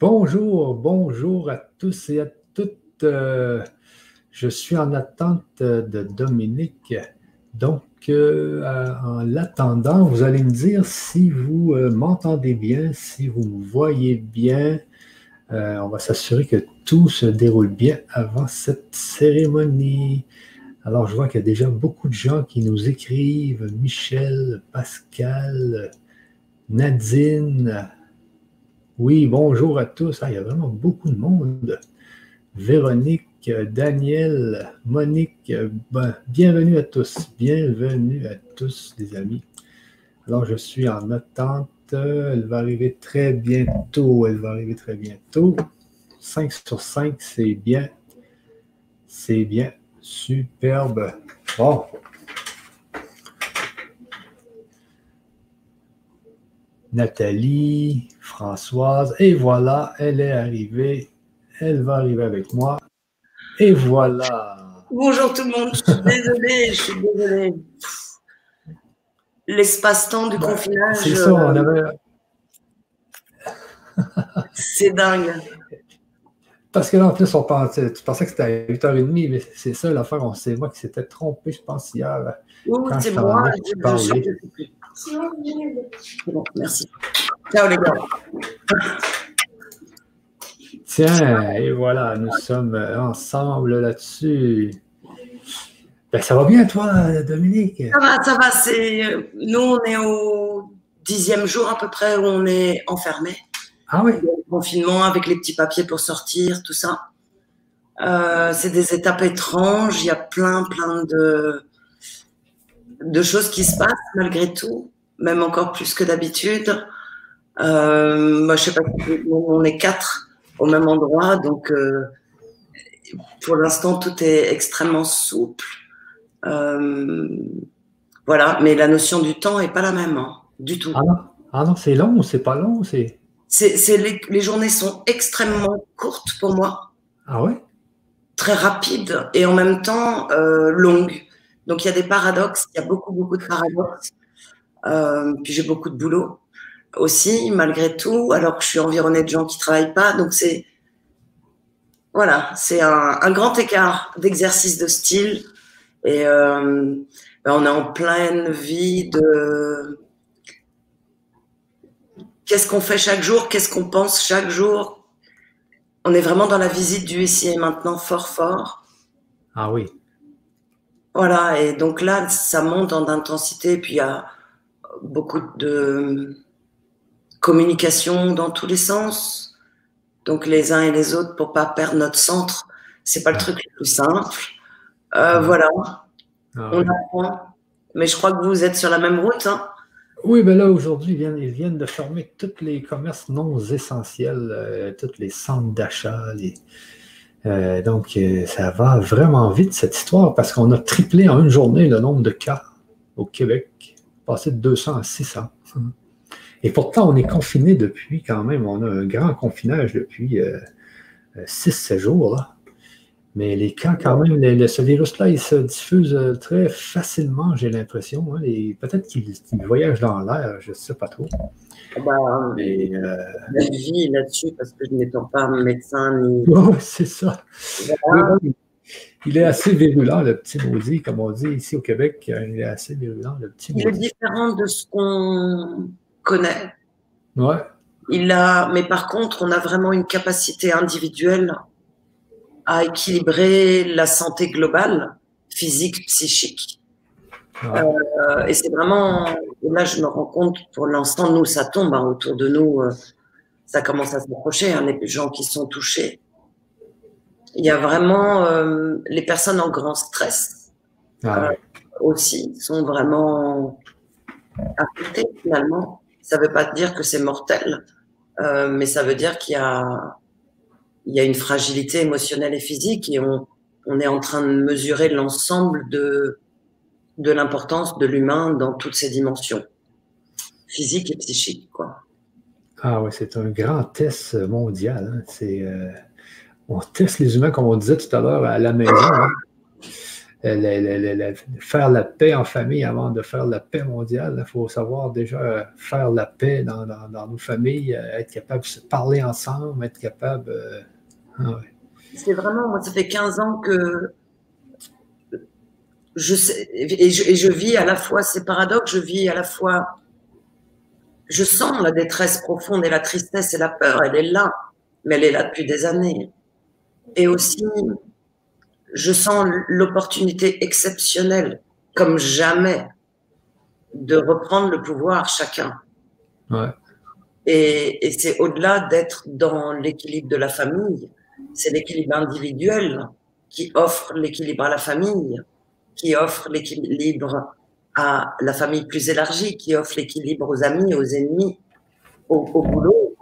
Bonjour, bonjour à tous et à toutes. Euh, je suis en attente de Dominique. Donc, euh, en l'attendant, vous allez me dire si vous euh, m'entendez bien, si vous me voyez bien. on va s'assurer que tout se déroule bien avant cette cérémonie. Alors, je vois qu'il y a déjà beaucoup de gens qui nous écrivent. Michel, Pascal, Nadine, oui, bonjour à tous. Ah, il y a vraiment beaucoup de monde. Véronique, Daniel, Monique, ben, bienvenue à tous. Bienvenue à tous, les amis. Alors, je suis en attente. Elle va arriver très bientôt. Elle va arriver très bientôt. 5 sur 5, c'est bien. C'est bien. Superbe. Bon, Nathalie, Françoise, et voilà, elle est arrivée. Elle va arriver avec moi. Et voilà. Bonjour tout le monde, je suis désolée, je suis désolée. L'espace-temps du confinage. C'est ça, on euh, avait. c'est dingue. Parce que là, en plus, on pensait, tu pensais que c'était à 8h30, mais c'est ça l'affaire. C'est moi qui s'était trompé, je pense, hier. Oui, c'est moi. Je, Bon, merci. Ciao les gars. Tiens, et voilà, nous sommes ensemble là-dessus. Ben, ça va bien, toi, Dominique? Ça va, ça va. C'est... Nous, on est au dixième jour à peu près où on est enfermé. Ah oui? confinement avec les petits papiers pour sortir, tout ça. Euh, c'est des étapes étranges. Il y a plein, plein de, de choses qui se passent malgré tout, même encore plus que d'habitude. Euh, moi, je sais pas, on est quatre au même endroit, donc euh, pour l'instant, tout est extrêmement souple. Euh, voilà, mais la notion du temps est pas la même, hein, du tout. Ah non, ah non c'est long ou c'est pas long c'est... C'est, les, les, journées sont extrêmement courtes pour moi. Ah ouais? Très rapides et en même temps longues. Donc il y a des paradoxes, il y a beaucoup, beaucoup de paradoxes. Euh, puis j'ai beaucoup de boulot aussi, malgré tout, alors que je suis environnée de gens qui travaillent pas. Donc c'est voilà, c'est un, grand écart d'exercice de style. Et euh, ben, on est en pleine vie de qu'est-ce qu'on fait chaque jour, qu'est-ce qu'on pense chaque jour. On est vraiment dans la visite du ici et maintenant fort fort. Ah oui. Voilà, et donc là, ça monte en intensité, puis il y a beaucoup de communication dans tous les sens. Donc les uns et les autres pour pas perdre notre centre, c'est pas le truc le plus simple. Euh, voilà, ah on apprend. Mais je crois que vous êtes sur la même route. Hein. Oui, ben là, aujourd'hui, ils viennent, ils viennent de fermer tous les commerces non essentiels, euh, tous les centres d'achat, les, euh, donc, euh, ça va vraiment vite, cette histoire, parce qu'on a triplé en une journée le nombre de cas au Québec, passé de 200 à 600. Et pourtant, on est confiné depuis quand même, on a un grand confinage depuis 6-7 euh, jours. Là. Mais les cas, quand même, ce virus-là, il se diffuse euh, très facilement, j'ai l'impression. Hein, peut-être qu'il voyage dans l'air, je ne sais pas trop. Ah bah, Mais, euh... vie là-dessus, parce que je n'étant pas médecin ni. Oui, c'est ça. Il est assez virulent, le petit maudit, comme on dit ici au Québec. Il est assez virulent, le petit maudit. Il est différent de ce qu'on connaît. Ouais. Il a, mais par contre, on a vraiment une capacité individuelle à équilibrer la santé globale, physique, psychique. Euh, et c'est vraiment, là je me rends compte, pour l'instant, nous, ça tombe hein, autour de nous, euh, ça commence à s'approcher, hein, les gens qui sont touchés. Il y a vraiment euh, les personnes en grand stress ah aussi, sont vraiment affectées finalement. Ça ne veut pas dire que c'est mortel, mais ça veut dire qu'il y a il y a une fragilité émotionnelle et physique et on, on est en train de mesurer l'ensemble de, de l'importance de l'humain dans toutes ses dimensions, physiques et psychiques. Quoi. Ah oui, c'est un grand test mondial. Hein. C'est, euh, on teste les humains, comme on disait tout à l'heure, à la maison. Hein. faire la paix en famille avant de faire la paix mondiale. Il faut savoir déjà faire la paix dans, nos familles, être capable de se parler ensemble, être capable. Ah c'est vraiment, moi, ça fait 15 ans que je sais, et je, et je vis à la fois ces paradoxes, je vis à la fois, je sens la détresse profonde et la tristesse et la peur, elle est là, mais elle est là depuis des années. Et aussi, je sens l'opportunité exceptionnelle, comme jamais, de reprendre le pouvoir chacun. Ouais. Et, et c'est au-delà d'être dans l'équilibre de la famille, c'est l'équilibre individuel qui offre l'équilibre à la famille, qui offre l'équilibre à la famille plus élargie, qui offre l'équilibre aux amis, aux ennemis, au, boulot.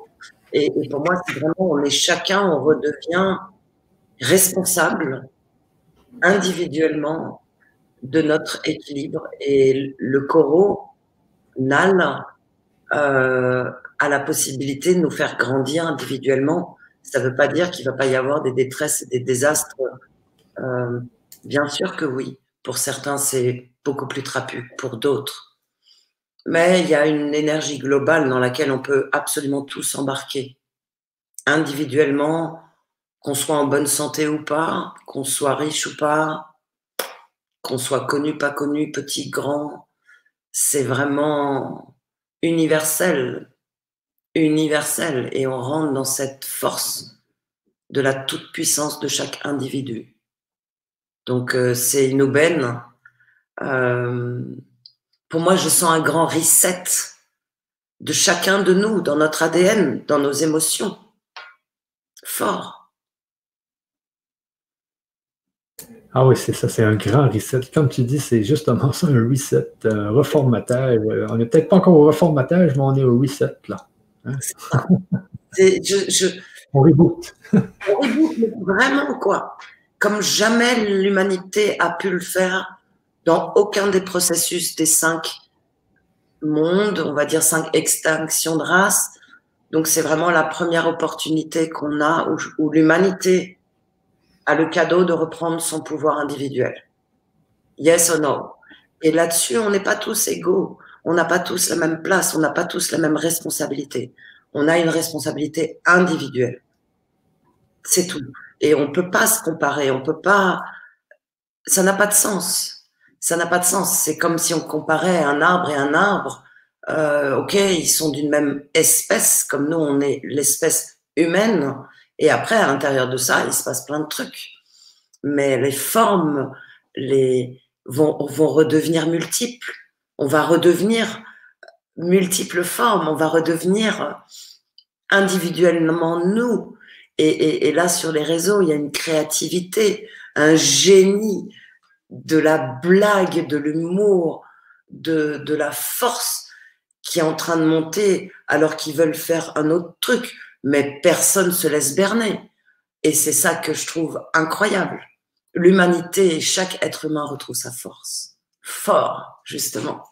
Et, et, pour moi, c'est vraiment, on est chacun, on redevient responsable individuellement de notre équilibre. Et le coraux, Nal, euh, a la possibilité de nous faire grandir individuellement. Ça ne veut pas dire qu'il ne va pas y avoir des détresses et des désastres. Euh, bien sûr que oui. Pour certains, c'est beaucoup plus trapu. Pour d'autres. Mais il y a une énergie globale dans laquelle on peut absolument tous embarquer. Individuellement, qu'on soit en bonne santé ou pas, qu'on soit riche ou pas, qu'on soit connu, pas connu, petit, grand, c'est vraiment universel, universel, et on rentre dans cette force de la toute-puissance de chaque individu. Donc euh, c'est une aubaine. Euh, pour moi, je sens un grand reset de chacun de nous, dans notre ADN, dans nos émotions. Fort. Ah oui, c'est ça, c'est un grand reset. Comme tu dis, c'est justement ça, un reset, un reformatage. On n'est peut-être pas encore au reformatage, mais on est au reset, là. Hein? On reboot. on reboot, vraiment, quoi. Comme jamais l'humanité a pu le faire dans aucun des processus des cinq mondes, on va dire cinq extinctions de race. Donc, c'est vraiment la première opportunité qu'on a où l'humanité a le cadeau de reprendre son pouvoir individuel. Yes or no? Et là-dessus, on n'est pas tous égaux. On n'a pas tous la même place. On n'a pas tous la même responsabilité. On a une responsabilité individuelle. C'est tout. Et on ne peut pas se comparer. On peut pas. Ça n'a pas de sens. Ça n'a pas de sens. C'est comme si on comparait un arbre et un arbre. Euh, ok, ils sont d'une même espèce, comme nous, on est l'espèce humaine. Et après, à l'intérieur de ça, il se passe plein de trucs. Mais les formes les, vont, redevenir multiples. On va redevenir multiples formes. On va redevenir individuellement nous. Et, là, sur les réseaux, il y a une créativité, un génie de la blague, de l'humour, de la force qui est en train de monter alors qu'ils veulent faire un autre truc mais personne se laisse berner. Et c'est ça que je trouve incroyable. L'humanité et chaque être humain retrouve sa force. Fort, justement.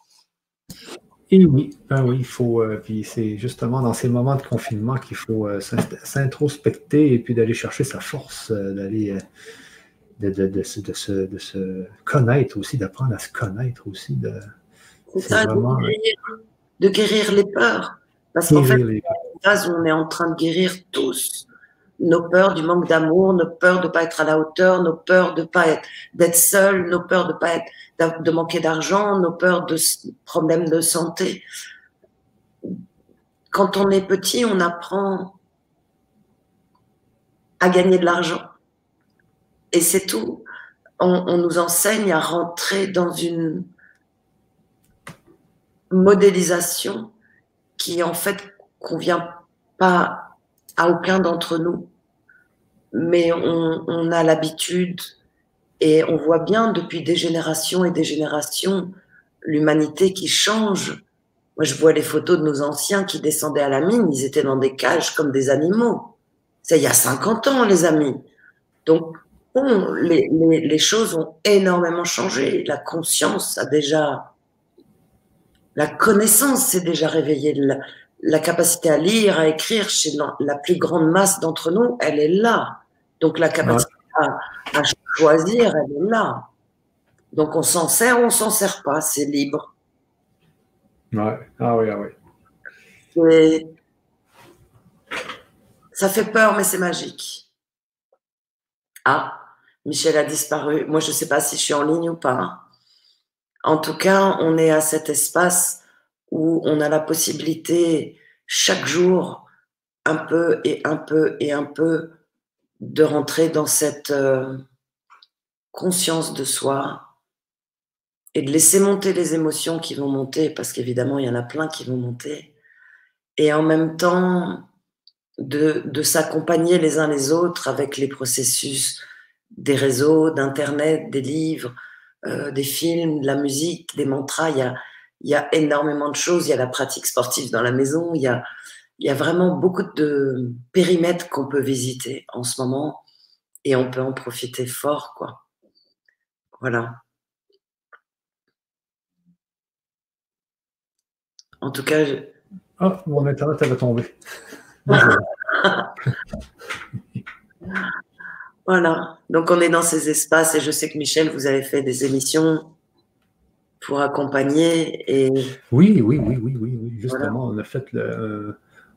Et oui, ben oui, il faut. Euh, puis c'est justement dans ces moments de confinement qu'il faut euh, s'introspecter et puis d'aller chercher sa force, euh, d'aller. De, de, de, se, connaître aussi, d'apprendre à se connaître aussi. De, ça, de, guérir, les peurs. Parce qu'en fait, on est en train de guérir tous nos peurs du manque d'amour, nos peurs de pas être à la hauteur, nos peurs de pas être d'être seul, nos peurs de pas être de manquer d'argent, nos peurs de problèmes de santé. Quand on est petit, on apprend à gagner de l'argent. Et c'est tout. On, on, nous enseigne à rentrer dans une modélisation qui en fait convient pas à aucun d'entre nous, mais on, a l'habitude et on voit bien depuis des générations et des générations l'humanité qui change. Moi, je vois les photos de nos anciens qui descendaient à la mine, ils étaient dans des cages comme des animaux. C'est il y a 50 ans, les amis. Donc, les, choses ont énormément changé. La conscience a déjà, la connaissance s'est déjà réveillée capacité à lire, à écrire chez la plus grande masse d'entre nous, elle est là. Donc la capacité à, choisir, elle est là. Donc on s'en sert ou on s'en sert pas, c'est libre. Ouais. Ah oui, ah oui. Ça fait peur, mais c'est magique. Ah, Michel a disparu. Moi, je ne sais pas si je suis en ligne ou pas. En tout cas, on est à cet espace où on a la possibilité chaque jour, un peu et un peu et un peu, de rentrer dans cette euh, conscience de soi et de laisser monter les émotions qui vont monter, parce qu'évidemment, il y en a plein qui vont monter, et en même temps de, s'accompagner les uns les autres avec les processus des réseaux, d'Internet, des livres, euh, des films, de la musique, des mantras. Il y, a, il y a énormément de choses. Il y a la pratique sportive dans la maison. Il y a, il y a vraiment beaucoup de périmètres qu'on peut visiter en ce moment et on peut en profiter fort, quoi. Voilà. En tout cas. Je... Ah, mon internet, elle va tomber. Voilà. Donc, on est dans ces espaces et je sais que Michel, vous avez fait des émissions pour accompagner. Et... Oui, oui, oui, oui, oui, Justement, on a fait euh,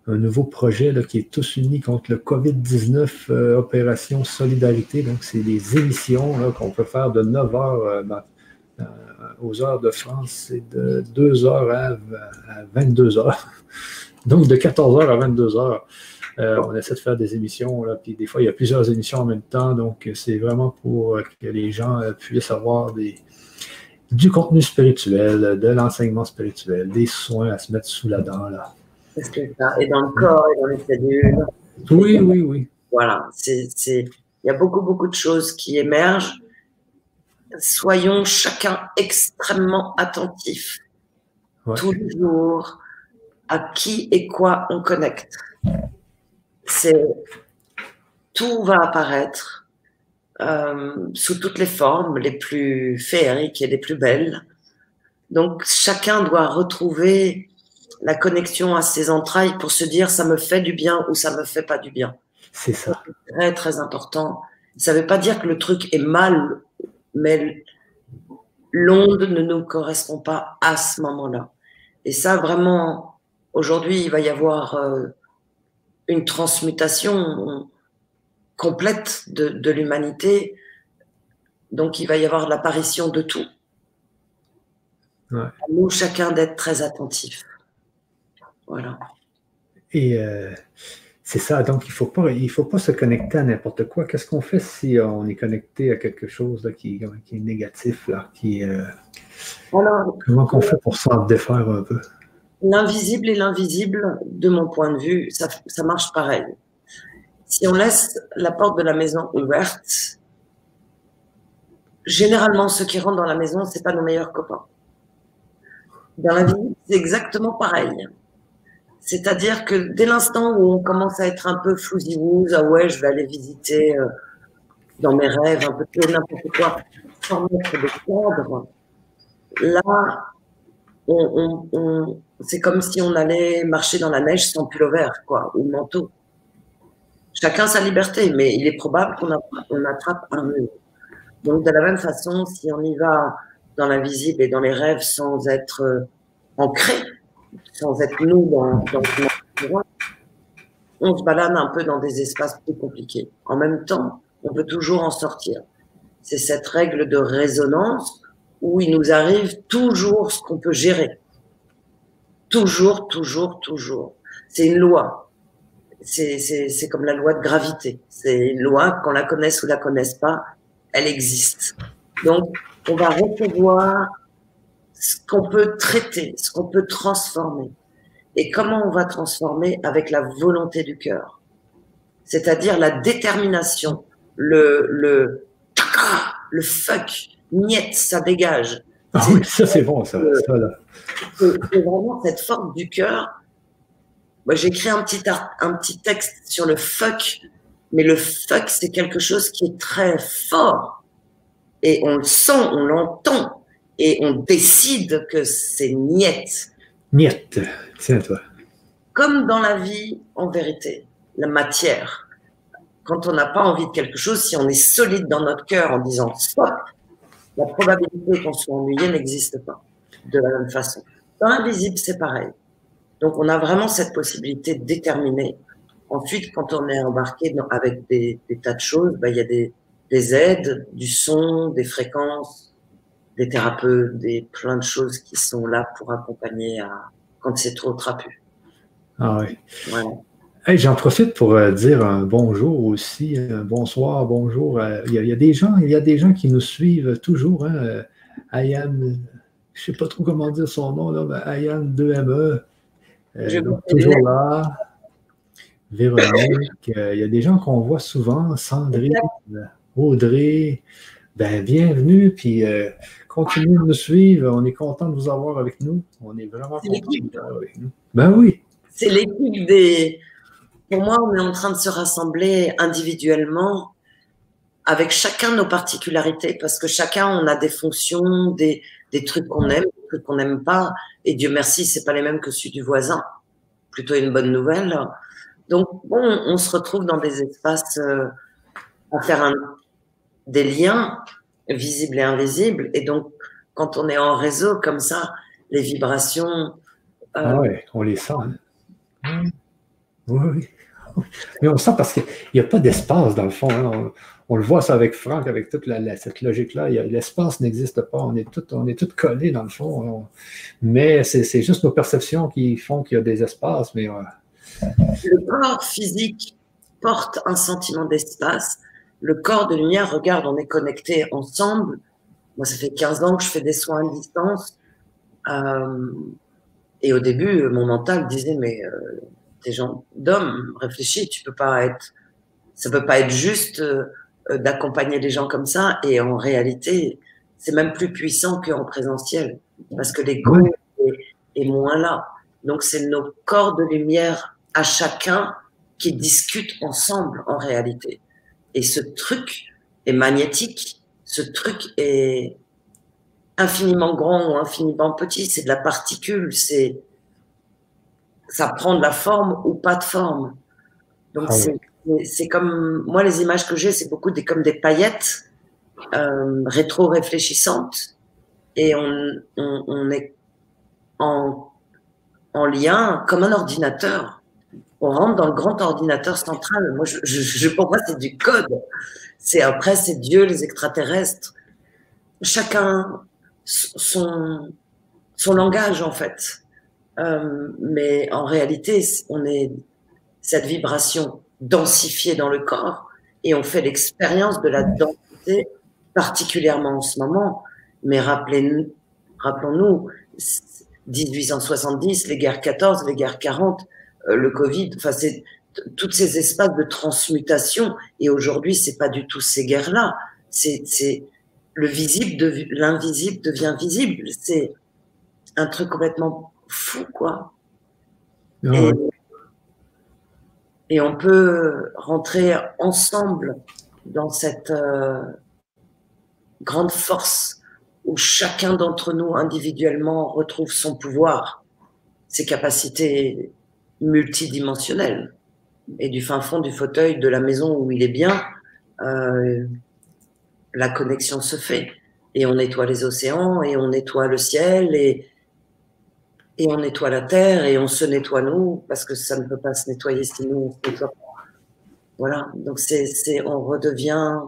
un nouveau projet là, qui est tous unis contre le COVID-19, euh, Opération Solidarité. Donc, c'est des émissions qu'on peut faire de 9 heures euh, aux heures de France et de 2 heures à, à 22 heures. Donc, de 14 heures à 22 heures. Euh, on essaie de faire des émissions, là, puis des fois, il y a plusieurs émissions en même temps, donc c'est vraiment pour que les gens euh, puissent avoir des, du contenu spirituel, de l'enseignement spirituel, des soins à se mettre sous la dent. Là. Et dans le corps et dans les cellules. Oui, oui, oui. Voilà, c'est, il y a beaucoup, beaucoup de choses qui émergent. Soyons chacun extrêmement attentifs, tous les jours, à qui et quoi on connecte c'est tout va apparaître sous toutes les formes, les plus féeriques et les plus belles. Donc chacun doit retrouver la connexion à ses entrailles pour se dire ça me fait du bien ou ça me fait pas du bien. C'est ça. Très très important. Ça ne veut pas dire que le truc est mal, mais l'onde ne nous correspond pas à ce moment-là. Et ça vraiment, aujourd'hui, il va y avoir euh, une transmutation complète de, l'humanité. Donc il va y avoir l'apparition de tout. nous, chacun d'être très attentif. Voilà. Et euh, c'est ça, donc il ne faut, pas, il faut pas se connecter à n'importe quoi. Qu'est-ce qu'on fait si on est connecté à quelque chose qui, qui, est négatif, là, qui, euh, comment qu'on fait pour s'en défaire un peu? L'invisible et l'invisible, de mon point de vue, ça, ça marche pareil. Si on laisse la porte de la maison ouverte, généralement, ceux qui rentrent dans la maison, c'est pas nos meilleurs copains. Dans la vie, c'est exactement pareil. C'est-à-dire que dès l'instant où on commence à être un peu fouzi ah ouais, je vais aller visiter euh, dans mes rêves un peu tout n'importe quoi, sans mettre de cadre, là, on, c'est comme si on allait marcher dans la neige sans pull vert, quoi, ou manteau. Chacun sa liberté, mais il est probable qu'on attrape un mur. Donc, de la même façon, si on y va dans l'invisible et dans les rêves sans être euh, ancré, sans être nous dans, dans on se balade un peu dans des espaces plus compliqués. En même temps, on peut toujours en sortir. C'est cette règle de résonance où il nous arrive toujours ce qu'on peut gérer. Toujours, toujours, toujours. C'est une loi. C'est comme la loi de gravité. C'est une loi, qu'on la connaisse ou la connaisse pas, elle existe. Donc, on va recevoir ce qu'on peut traiter, ce qu'on peut transformer. Et comment on va transformer avec la volonté du cœur. C'est-à-dire la détermination, le, le, le fuck, niet, ça dégage. Ah oui, ça c'est bon, ça. C'est vraiment cette force du cœur. Moi, j'ai écrit un petit, un petit texte sur le fuck, mais le fuck, c'est quelque chose qui est très fort. Et on le sent, on l'entend, et on décide que c'est niet. Niet, c'est à toi. Comme dans la vie, en vérité, la matière. Quand on n'a pas envie de quelque chose, si on est solide dans notre cœur en disant stop, la probabilité qu'on soit ennuyé n'existe pas de la même façon. Dans l'invisible, c'est pareil. Donc, on a vraiment cette possibilité déterminée. Ensuite, quand on est embarqué avec des, tas de choses, ben, il y a des, aides, du son, des fréquences, des thérapeutes, des plein de choses qui sont là pour accompagner à, quand c'est trop trapu. Ah oui. J'en profite pour euh, dire un bonjour aussi, un bonsoir, bonjour. Il y, a, des gens, il y a des gens qui nous suivent toujours. Hein. Euh, Ayane, je ne sais pas trop comment dire son nom, là, mais Ayane 2ME, euh, toujours là. Véronique, il y a des gens qu'on voit souvent, Sandrine, Audrey. Ben, bienvenue, puis continuez de nous suivre. On est content de vous avoir avec nous. On est vraiment content de vous avoir avec nous. Ben oui. C'est l'équipe des, pour moi, on est en train de se rassembler individuellement avec chacun nos particularités, parce que chacun, on a des fonctions, des, des trucs qu'on aime, trucs qu'on n'aime pas, et Dieu merci, c'est pas les mêmes que ceux du voisin. Plutôt une bonne nouvelle. Donc, bon, on se retrouve dans des espaces euh, à faire un, des liens visibles et invisibles, et donc, quand on est en réseau comme ça, les vibrations. Euh, ah ouais, on les sent. Hein. Oui, oui. Mais on sent parce qu'il n'y a pas d'espace dans le fond. Hein. On, le voit ça avec Franck, avec toute cette logique-là. L'espace n'existe pas. On est tous on est collés dans le fond. mais c'est juste nos perceptions qui font qu'il y a des espaces. Mais, Le corps physique porte un sentiment d'espace. Le corps de lumière, regarde, on est connectés ensemble. Moi, ça fait 15 ans que je fais des soins à distance. Euh, et au début, mon mental disait, mais euh, des gens d'hommes, réfléchis, tu peux pas être, ça peut pas être juste euh, d'accompagner les gens comme ça. Et en réalité, c'est même plus puissant qu'en présentiel, parce que l'ego est, est, moins là. Donc c'est nos corps de lumière à chacun qui discutent ensemble en réalité. Et ce truc est magnétique, ce truc est infiniment grand ou infiniment petit, c'est de la particule, c'est ça prend de la forme ou pas de forme. Donc ah c'est comme moi les images que j'ai, c'est beaucoup des comme des paillettes euh, rétro-réfléchissantes et on, on, on, est en, en lien comme un ordinateur. On rentre dans le grand ordinateur central. Moi, je, je, je pour moi, c'est du code. C'est après, c'est Dieu, les extraterrestres. Chacun son, son langage en fait. Euh, mais en réalité, on est cette vibration densifiée dans le corps et on fait l'expérience de la densité, particulièrement en ce moment. Mais rappelons-nous, 1870, les guerres 14, les guerres 40, euh, le Covid, enfin, c'est toutes ces espaces de transmutation. Et aujourd'hui, c'est pas du tout ces guerres-là. C'est le visible, l'invisible devient visible. C'est un truc complètement fou, quoi. Ah et, on peut rentrer ensemble dans cette euh, grande force où chacun d'entre nous individuellement retrouve son pouvoir, ses capacités multidimensionnelles. Et du fin fond du fauteuil de la maison où il est bien, euh, la connexion se fait. Et on nettoie les océans, et on nettoie le ciel, et, et on nettoie la terre et on se nettoie nous parce que ça ne peut pas se nettoyer si nous on se nettoie Voilà, donc c'est, on redevient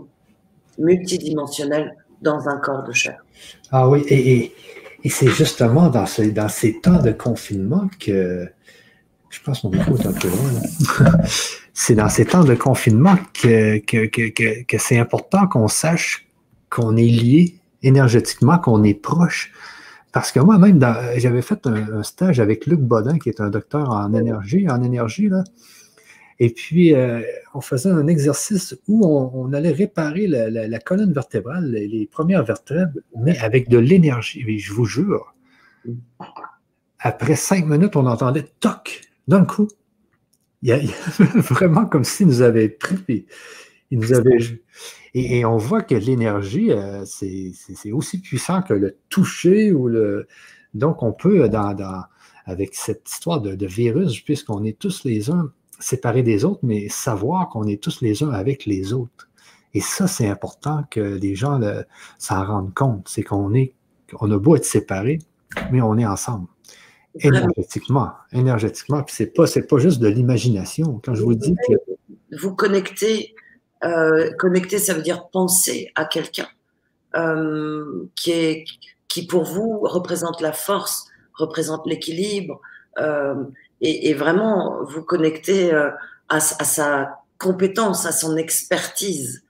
multidimensionnel dans un corps de chair. Ah oui, et, et, c'est justement dans, ce, dans ces temps de confinement que je pense mon micro est un peu loin. c'est dans ces temps de confinement que, que, que, que c'est important qu'on sache qu'on est lié énergétiquement, qu'on est proche parce que moi-même, j'avais fait un, stage avec Luc Bodin, qui est un docteur en énergie, en énergie, là. Et puis, euh, on faisait un exercice où on, allait réparer la, colonne vertébrale, les, premières vertèbres, mais avec de l'énergie. Je vous jure, après cinq minutes, on entendait toc, d'un coup. Il y, a, vraiment comme s'il nous avait pris, il nous avait. Et, on voit que l'énergie, euh, c'est aussi puissant que le toucher ou le. Donc, on peut, dans, avec cette histoire de, virus, puisqu'on est tous les uns séparés des autres, mais savoir qu'on est tous les uns avec les autres. Et ça, c'est important que les gens s'en rendent compte. C'est qu'on est, on a beau être séparés, mais on est ensemble. Énergétiquement. Énergétiquement. Puis c'est pas, pas juste de l'imagination. Quand je vous dis que. Vous connectez, euh, connecter, ça veut dire penser à quelqu'un euh, qui est, qui pour vous représente la force, représente l'équilibre, euh, et, et, vraiment vous connecter à, à, sa compétence, à son expertise.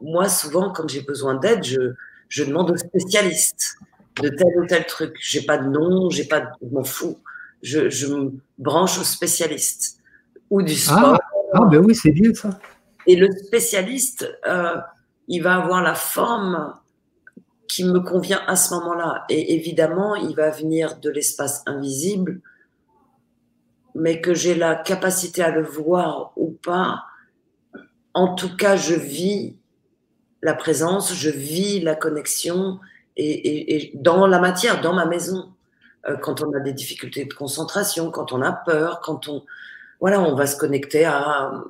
Moi, souvent, quand j'ai besoin d'aide, je, je demande aux spécialistes de tel ou tel truc. J'ai pas de nom, j'ai pas, de, je m'en fous. Je, je, me branche aux spécialistes ou du ah, sport. Ah, ben oui, c'est bien ça. Et le spécialiste, euh, il va avoir la forme qui me convient à ce moment-là. Et évidemment, il va venir de l'espace invisible, mais que j'ai la capacité à le voir ou pas. En tout cas, je vis la présence, je vis la connexion et, dans la matière, dans ma maison. Euh, quand on a des difficultés de concentration, quand on a peur, quand on voilà, on va se connecter à,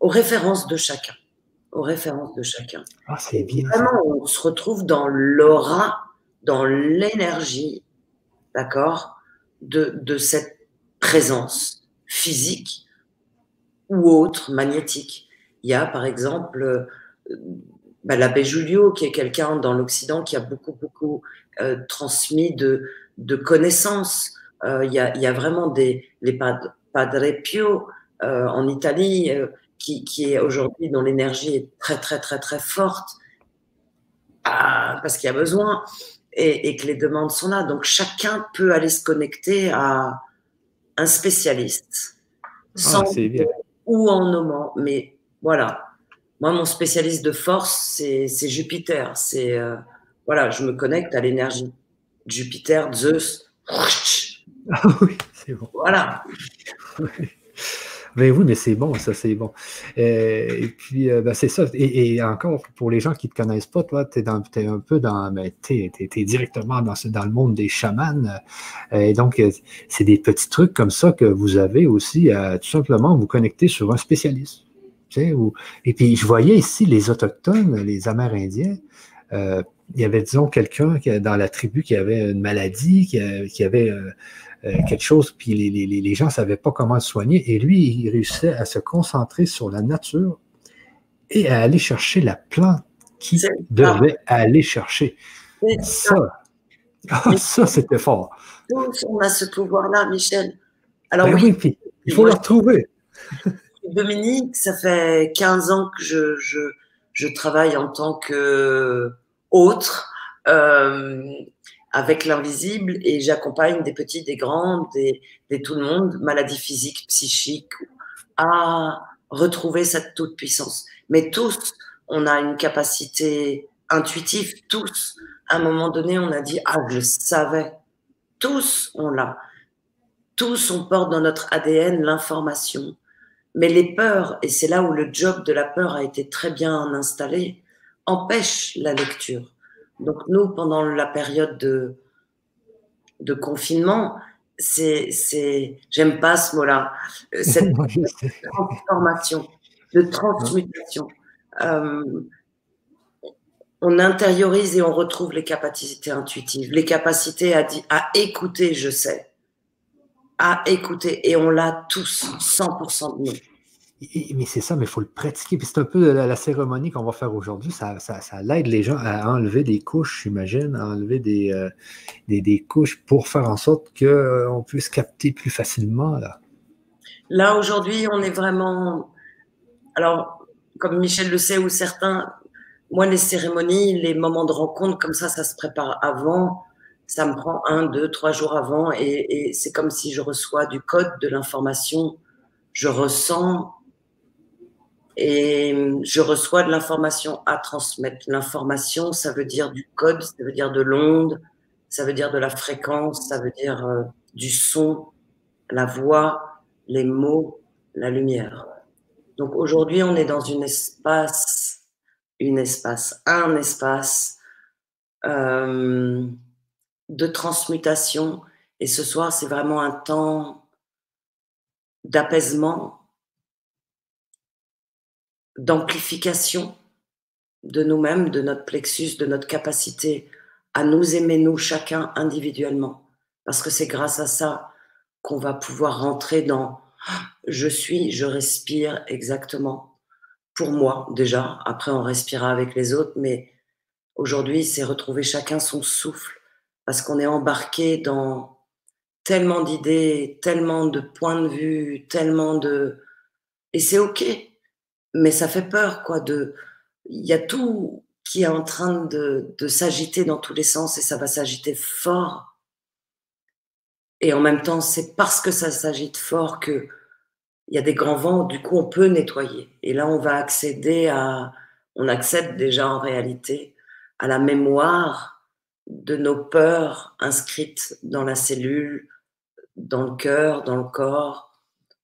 aux références de chacun, aux références de chacun. Ah, c'est bien. Vraiment, on se retrouve dans l'aura, dans l'énergie, d'accord, de, de cette présence physique ou autre, magnétique. Il y a par exemple euh, bah, l'abbé Julio, qui est quelqu'un dans l'Occident qui a beaucoup, beaucoup euh, transmis de, de connaissances. Euh, il, y a, il, y a, vraiment des les Padre Pio euh, en Italie, euh, qui, qui, est aujourd'hui dont l'énergie est très, très, très, très forte, ah, parce qu'il y a besoin et, et, que les demandes sont là. Donc chacun peut aller se connecter à un spécialiste. Ah, sans ou en nommant. Mais voilà, moi, mon spécialiste de force, c'est Jupiter. C'est euh, voilà, je me connecte à l'énergie. Jupiter, Zeus. Ah oui, c'est bon. Voilà. Ben oui, mais c'est bon, ça, c'est bon. Euh, et puis, euh, ben c'est ça. Et, encore, pour les gens qui ne te connaissent pas, toi, tu es, un peu dans. Ben, tu es, directement dans, dans le monde des chamans. Euh, et donc, c'est des petits trucs comme ça que vous avez aussi à tout simplement vous connecter sur un spécialiste. et puis, je voyais ici les Autochtones, les Amérindiens. il y avait, disons, quelqu'un dans la tribu qui avait une maladie, qui, qui avait quelque chose, puis les, les, les gens ne savaient pas comment le soigner. Et lui, il réussissait à se concentrer sur la nature et à aller chercher la plante qui devait aller chercher. Ça, ah, ça c'était fort. Tous, on a ce pouvoir-là, Michel. Alors ben oui, il faut le retrouver. Dominique, ça fait 15 ans que je, je, je travaille en tant que autre. Euh, avec l'invisible et j'accompagne des petits, des grands, des, des, tout le monde, maladies physiques, psychiques, à retrouver cette toute puissance. Mais tous, on a une capacité intuitive, tous. À un moment donné, on a dit ah je savais. Tous, on l'a. Tous, on porte dans notre ADN l'information. Mais les peurs, et c'est là où le job de la peur a été très bien installé, empêchent la lecture. Donc nous, pendant la période de, de confinement, c'est, c'est, j'aime pas ce mot-là, euh, cette transformation, de transmutation. Euh, on intériorise et on retrouve les capacités intuitives, les capacités à, à écouter, je sais, à écouter, et on l'a tous, 100% de nous mais c'est ça, mais il faut le pratiquer. C'est un peu la, cérémonie qu'on va faire aujourd'hui. Ça, ça, ça l'aide les gens à enlever des couches, j'imagine, à enlever des, euh, des, couches pour faire en sorte qu'on euh, puisse capter plus facilement. Là, aujourd'hui, on est vraiment. Alors, comme Michel le sait, ou certains, moi, les cérémonies, les moments de rencontre, comme ça, ça se prépare avant. Ça me prend un, deux, trois jours avant. Et c'est comme si je reçois du code, de l'information. Je ressens et je reçois de l'information à transmettre. L'information, ça veut dire du code, ça veut dire de l'onde, ça veut dire de la fréquence, ça veut dire euh, du son, la voix, les mots, la lumière. Donc aujourd'hui, on est dans un espace, une espace, un espace euh, de transmutation. Et ce soir, c'est vraiment un temps d'apaisement d'amplification de nous-mêmes, de notre plexus, de notre capacité à nous aimer, nous, chacun individuellement. Parce que c'est grâce à ça qu'on va pouvoir rentrer dans je suis, je respire exactement pour moi déjà. Après, on respirera avec les autres, mais aujourd'hui, c'est retrouver chacun son souffle parce qu'on est embarqué dans tellement d'idées, tellement de points de vue, tellement de... Et c'est OK, mais ça fait peur, quoi. De... Il y a tout qui est en train de, s'agiter dans tous les sens et ça va s'agiter fort. Et en même temps, c'est parce que ça s'agite fort que il y a des grands vents, du coup, on peut nettoyer. Et là, on va accéder à, on accède déjà en réalité à la mémoire de nos peurs inscrites dans la cellule, dans le cœur, dans le corps.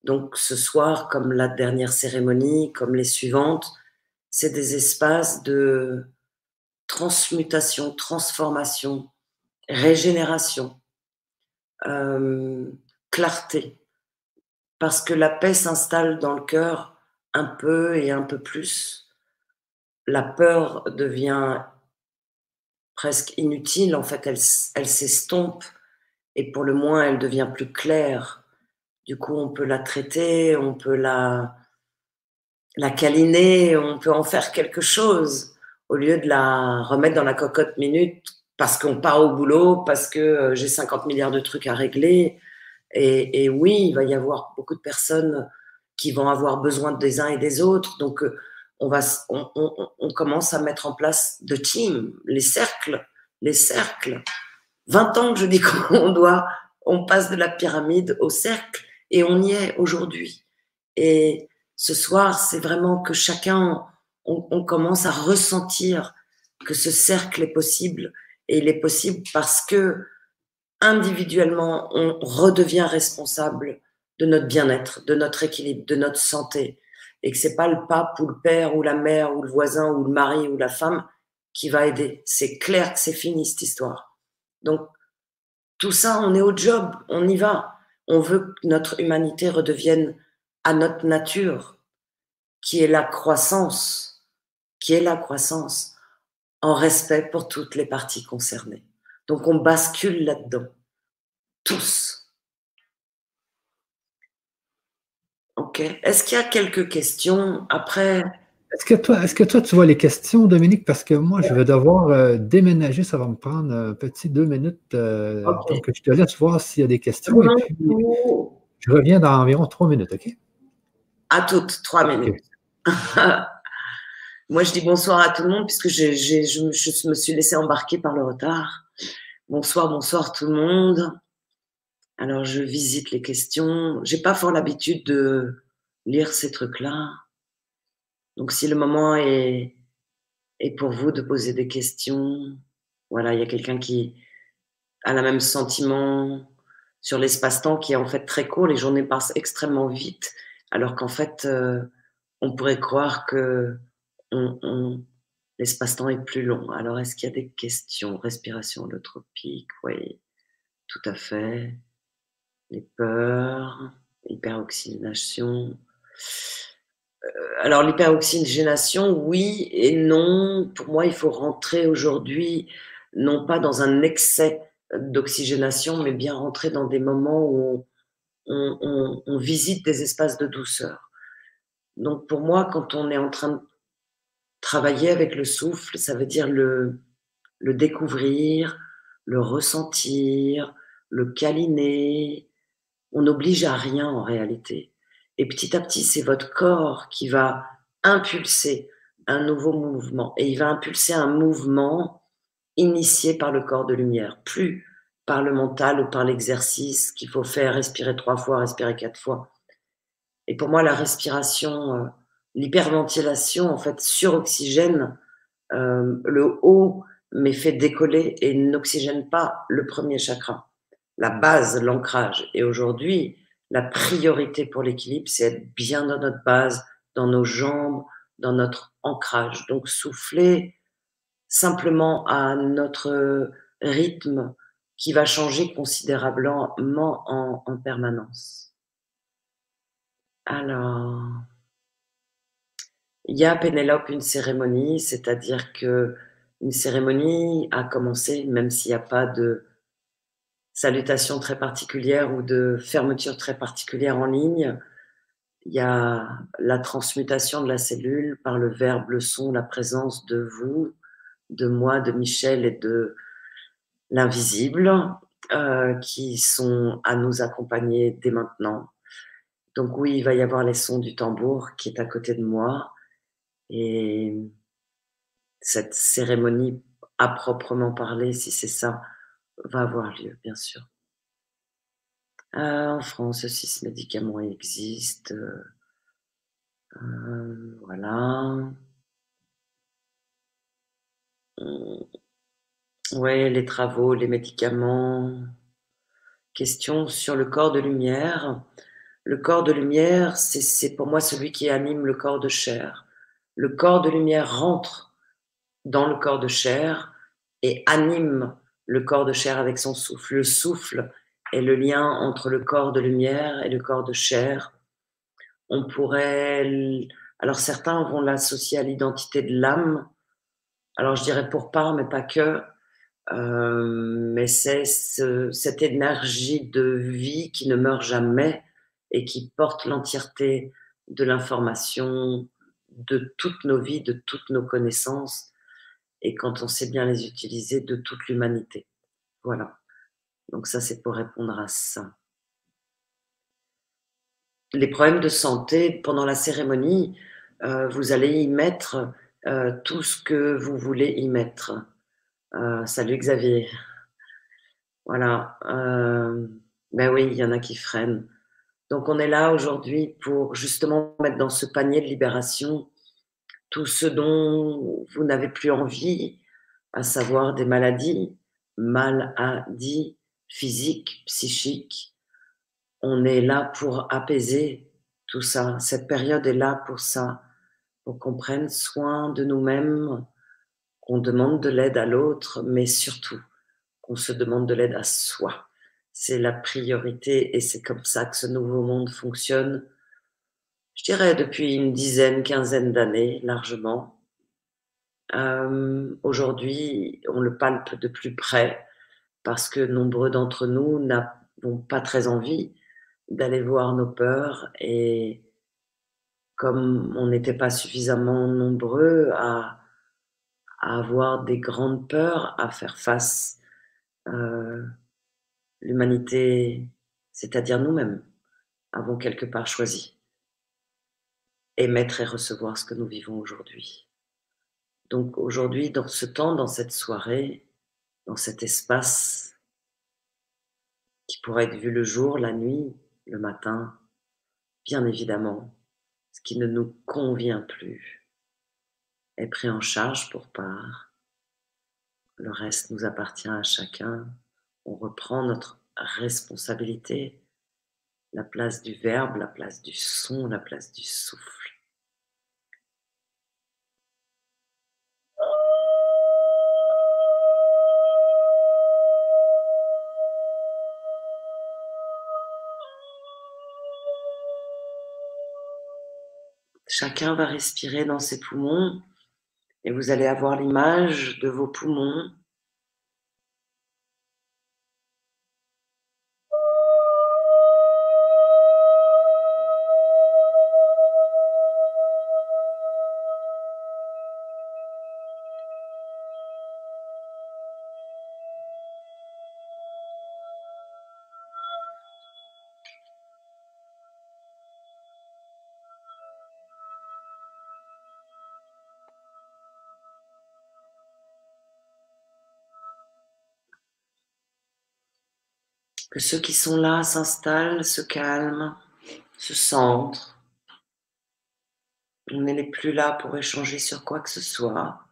Donc ce soir, comme la dernière cérémonie, comme les suivantes, c'est des espaces de transmutation, transformation, régénération, euh, clarté. Parce que la paix s'installe dans le cœur un peu et un peu plus. La peur devient presque inutile, en fait, elle, elle s'estompe et pour le moins, elle devient plus claire. Du coup, on peut la traiter, on peut la, la câliner, on peut en faire quelque chose au lieu de la remettre dans la cocotte minute parce qu'on part au boulot, parce que euh, j'ai 50 milliards de trucs à régler. Et, oui, il va y avoir beaucoup de personnes qui vont avoir besoin des uns et des autres. Donc, euh, on, va, on, commence à mettre en place de teams, les cercles, les cercles. 20 ans que je dis qu'on doit, on passe de la pyramide au cercle et on y est aujourd'hui. Et ce soir, c'est vraiment que chacun, on, commence à ressentir que ce cercle est possible et il est possible parce que individuellement, on redevient responsable de notre bien-être, de notre équilibre, de notre santé et que c'est pas le pape ou le père ou la mère ou le voisin ou le mari ou la femme qui va aider. C'est clair que c'est fini cette histoire. Donc, tout ça, on est au job, on y va. On veut que notre humanité redevienne à notre nature, qui est la croissance, qui est la croissance, en respect pour toutes les parties concernées. Donc, on bascule là-dedans, tous. Ok. Est-ce qu'il y a quelques questions? Après est-ce que, toi, est-ce que toi, tu vois les questions, Dominique? Parce que moi, je vais devoir euh, déménager. Ça va me prendre un petit deux minutes. Euh, donc, je te laisse voir s'il y a des questions. Et puis, je reviens dans environ trois minutes, OK? À toutes, trois minutes. moi, je dis bonsoir à tout le monde puisque je, je, me suis laissé embarquer par le retard. Bonsoir, bonsoir tout le monde. Alors, je visite les questions. J'ai pas fort l'habitude de lire ces trucs-là. Donc, si le moment est, pour vous de poser des questions, voilà, il y a quelqu'un qui a le même sentiment sur l'espace-temps qui est en fait très court. Les journées passent extrêmement vite, alors qu'en fait, euh, on pourrait croire que l'espace-temps est plus long. Alors, est-ce qu'il y a des questions? Respiration tropique, oui, tout à fait. Les peurs, hyperoxygénation. Euh, alors l'hyperoxygénation, oui et non. Pour moi, il faut rentrer aujourd'hui, non pas dans un excès d'oxygénation, mais bien rentrer dans des moments où on, visite des espaces de douceur. Donc pour moi, quand on est en train de travailler avec le souffle, ça veut dire le, le découvrir, le ressentir, le câliner. On n'oblige à rien en réalité. Et petit à petit, c'est votre corps qui va impulser un nouveau mouvement. Et il va impulser un mouvement initié par le corps de lumière, plus par le mental ou par l'exercice qu'il faut faire, respirer trois fois, respirer quatre fois. Et pour moi, la respiration, euh, l'hyperventilation, en fait, sur oxygène euh, le haut, mais fait décoller et n'oxygène pas le premier chakra, la base, l'ancrage. Et aujourd'hui, la priorité pour l'équilibre, c'est être bien dans notre base, dans nos jambes, dans notre ancrage. Donc souffler simplement à notre rythme qui va changer considérablement en, en permanence. Alors, il y a Pénélope une cérémonie, c'est-à-dire que une cérémonie a commencé, même s'il n'y a pas de salutation très particulière ou de fermeture très particulière en ligne. Il y a la transmutation de la cellule par le verbe, le son, la présence de vous, de moi, de Michel et de l'invisible euh, qui sont à nous accompagner dès maintenant. Donc oui, il va y avoir les sons du tambour qui est à côté de moi. Et cette cérémonie à proprement parler, si c'est ça, va avoir lieu, bien sûr. Euh, en France, ce médicament existe. Euh, voilà. Oui, les travaux, les médicaments. Question sur le corps de lumière. Le corps de lumière, c'est pour moi celui qui anime le corps de chair. Le corps de lumière rentre dans le corps de chair et anime le corps de chair avec son souffle. Le souffle est le lien entre le corps de lumière et le corps de chair. On pourrait, alors certains vont l'associer à l'identité de l'âme. Alors je dirais pour part, mais pas que. Euh, mais c'est cette énergie de vie qui ne meurt jamais et qui porte l'entièreté de l'information, de toutes nos vies, de toutes nos connaissances, et quand on sait bien les utiliser, de toute l'humanité. Voilà. Donc ça, c'est pour répondre à ça. Les problèmes de santé, pendant la cérémonie, euh, vous allez y mettre euh, tout ce que vous voulez y mettre. Euh, salut Xavier. Voilà. ben oui, il y en a qui freinent. Donc on est là aujourd'hui pour justement mettre dans ce panier de libération tout ce dont vous n'avez plus envie, à savoir des maladies, maladies physiques, psychiques. On est là pour apaiser tout ça. Cette période est là pour ça, pour qu'on prenne soin de nous-mêmes, qu'on demande de l'aide à l'autre, mais surtout qu'on se demande de l'aide à soi c'est la priorité et c'est comme ça que ce nouveau monde fonctionne, je dirais depuis une dizaine, quinzaine d'années largement. Euh, aujourd'hui, on le palpe de plus près parce que nombreux d'entre nous n'avons pas très envie d'aller voir nos peurs et comme on n'était pas suffisamment nombreux à, avoir des grandes peurs, à faire face euh, l'humanité, c'est-à-dire nous-mêmes, avons quelque part choisi émettre et recevoir ce que nous vivons aujourd'hui. Donc aujourd'hui, dans ce temps, dans cette soirée, dans cet espace qui pourrait être vu le jour, la nuit, le matin, bien évidemment, ce qui ne nous convient plus est pris en charge pour part. Le reste nous appartient à chacun on reprend notre responsabilité, la place du verbe, la place du son, la place du souffle. Chacun va respirer dans ses poumons et vous allez avoir l'image de vos poumons ceux qui sont là s'installent, se calment, se centrent. On n'est plus là pour échanger sur quoi que ce soit,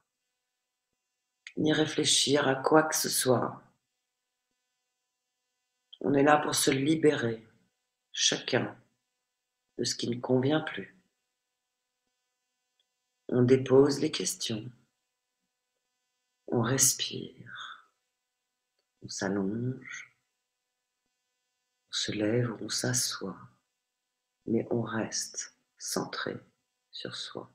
ni réfléchir à quoi que ce soit. On est là pour se libérer, chacun, de ce qui ne convient plus. On dépose les questions. On respire. On s'allonge on se lève ou on s'assoit, mais on reste centré sur soi.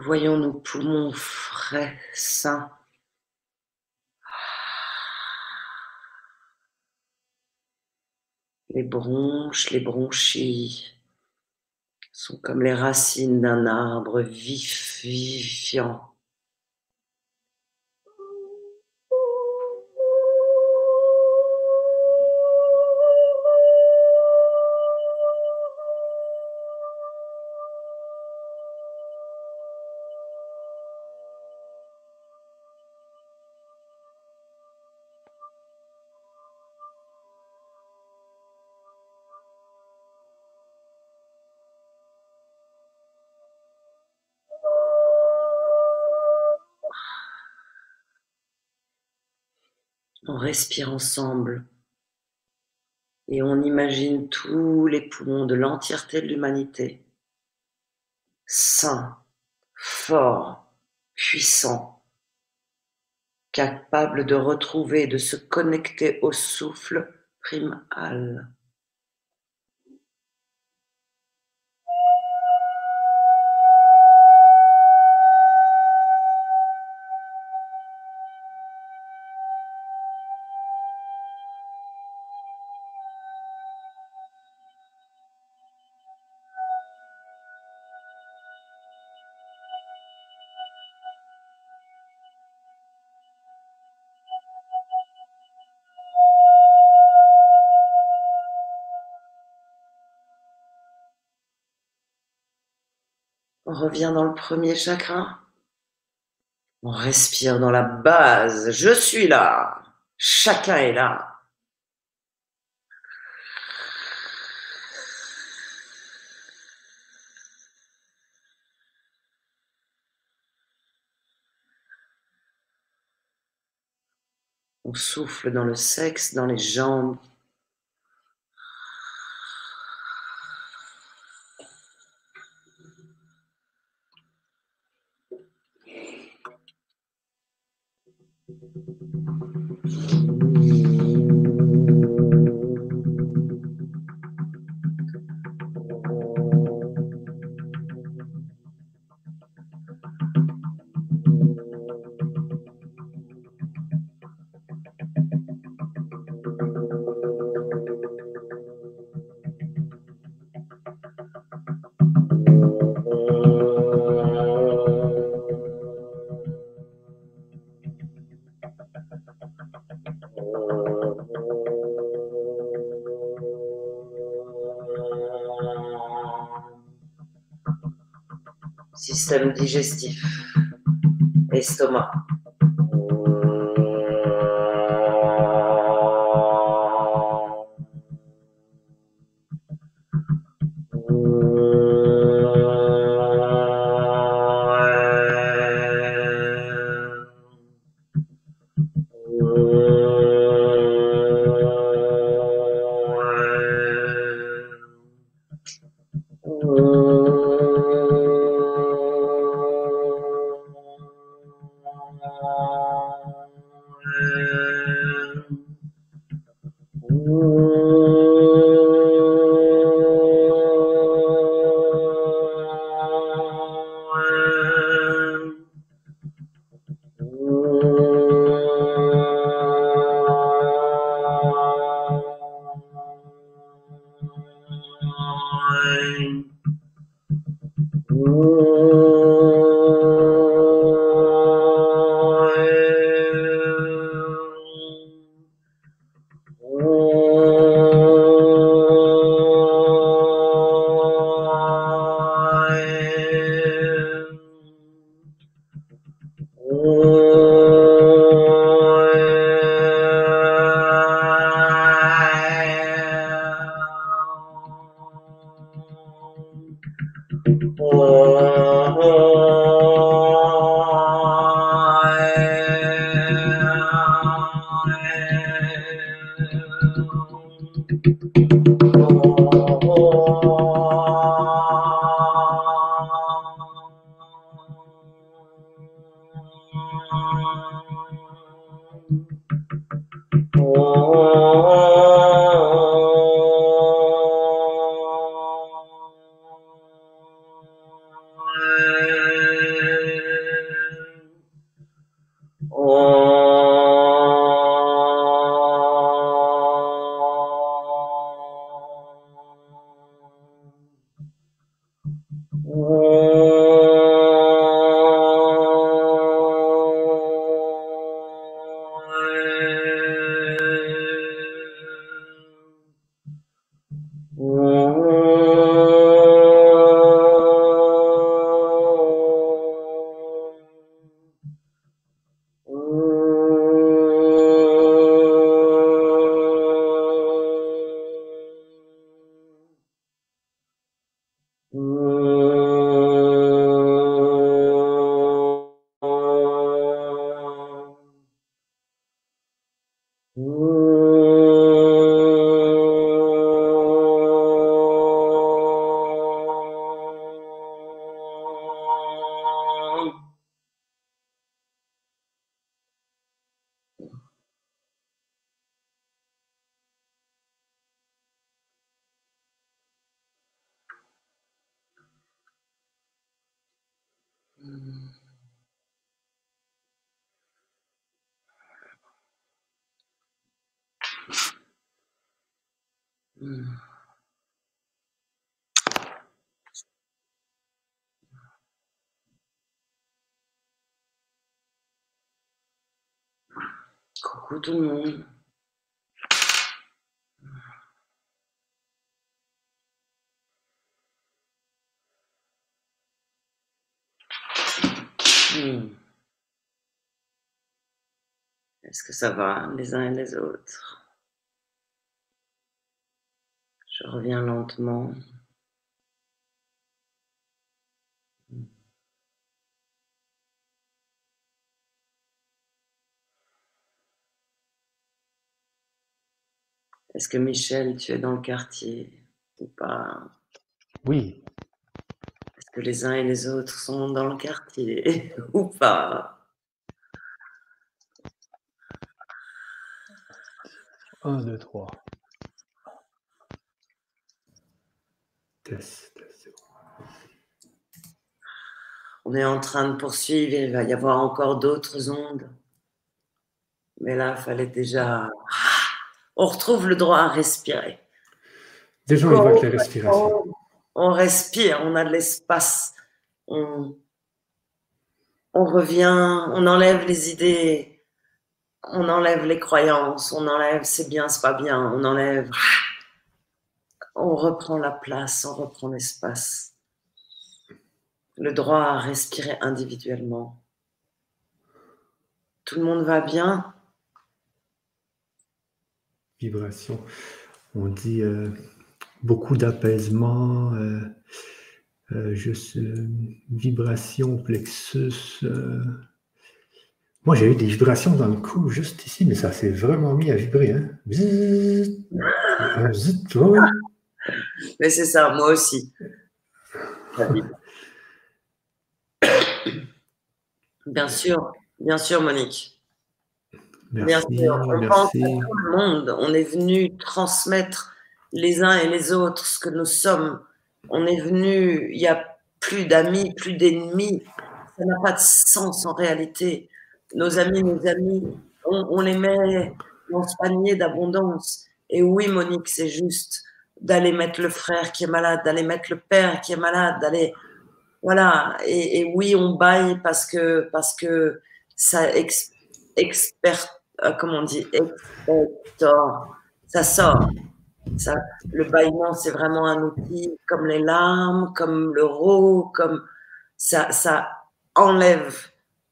Voyons nos poumons frais, sains. Les bronches, les bronchies sont comme les racines d'un arbre vif, vivifiant. Respire ensemble et on imagine tous les poumons de l'entièreté de l'humanité, sains, forts, puissants, capables de retrouver et de se connecter au souffle primal. Revient dans le premier chakra. On respire dans la base. Je suis là. Chacun est là. On souffle dans le sexe, dans les jambes, digestif, estomac. Ça va les uns et les autres Je reviens lentement. Est-ce que Michel, tu es dans le quartier ou pas? Oui. Est-ce que les uns et les autres sont dans le quartier ou pas? 1, 2, 3. Test, test. On est en train de poursuivre, il va y avoir encore d'autres ondes. Mais là, il fallait déjà. On retrouve le droit à respirer. Déjà, on évoque la respiration. On, respire, on a de l'espace. On, on revient, on enlève les idées, on enlève les croyances, on enlève c'est bien, c'est pas bien, on enlève. On reprend la place, on reprend l'espace. Le droit à respirer individuellement. Tout le monde va bien? Vibration. On dit euh, beaucoup d'apaisement, euh, euh, juste vibration, plexus. Moi, j'ai eu des vibrations dans le cou juste ici, mais ça s'est vraiment mis à vibrer. Hein? Mais c'est ça, moi aussi. Bien sûr, bien sûr, Monique. Merci, bien sûr, on pense à tout le monde. On est venu transmettre les uns et les autres ce que nous sommes. On est venu, il n'y a plus d'amis, plus d'ennemis. Ça n'a pas de sens en réalité. Nos amis, nos amis, on, les met dans ce panier d'abondance. Et oui, Monique, c'est juste d'aller mettre le frère qui est malade, d'aller mettre le père qui est malade, d'aller voilà. Et, oui, on baille parce que parce que ça ex, expert, euh, comment on dit, expector, ça sort. Ça, le bâillement, c'est vraiment un outil comme les larmes, comme le comme ça, ça enlève,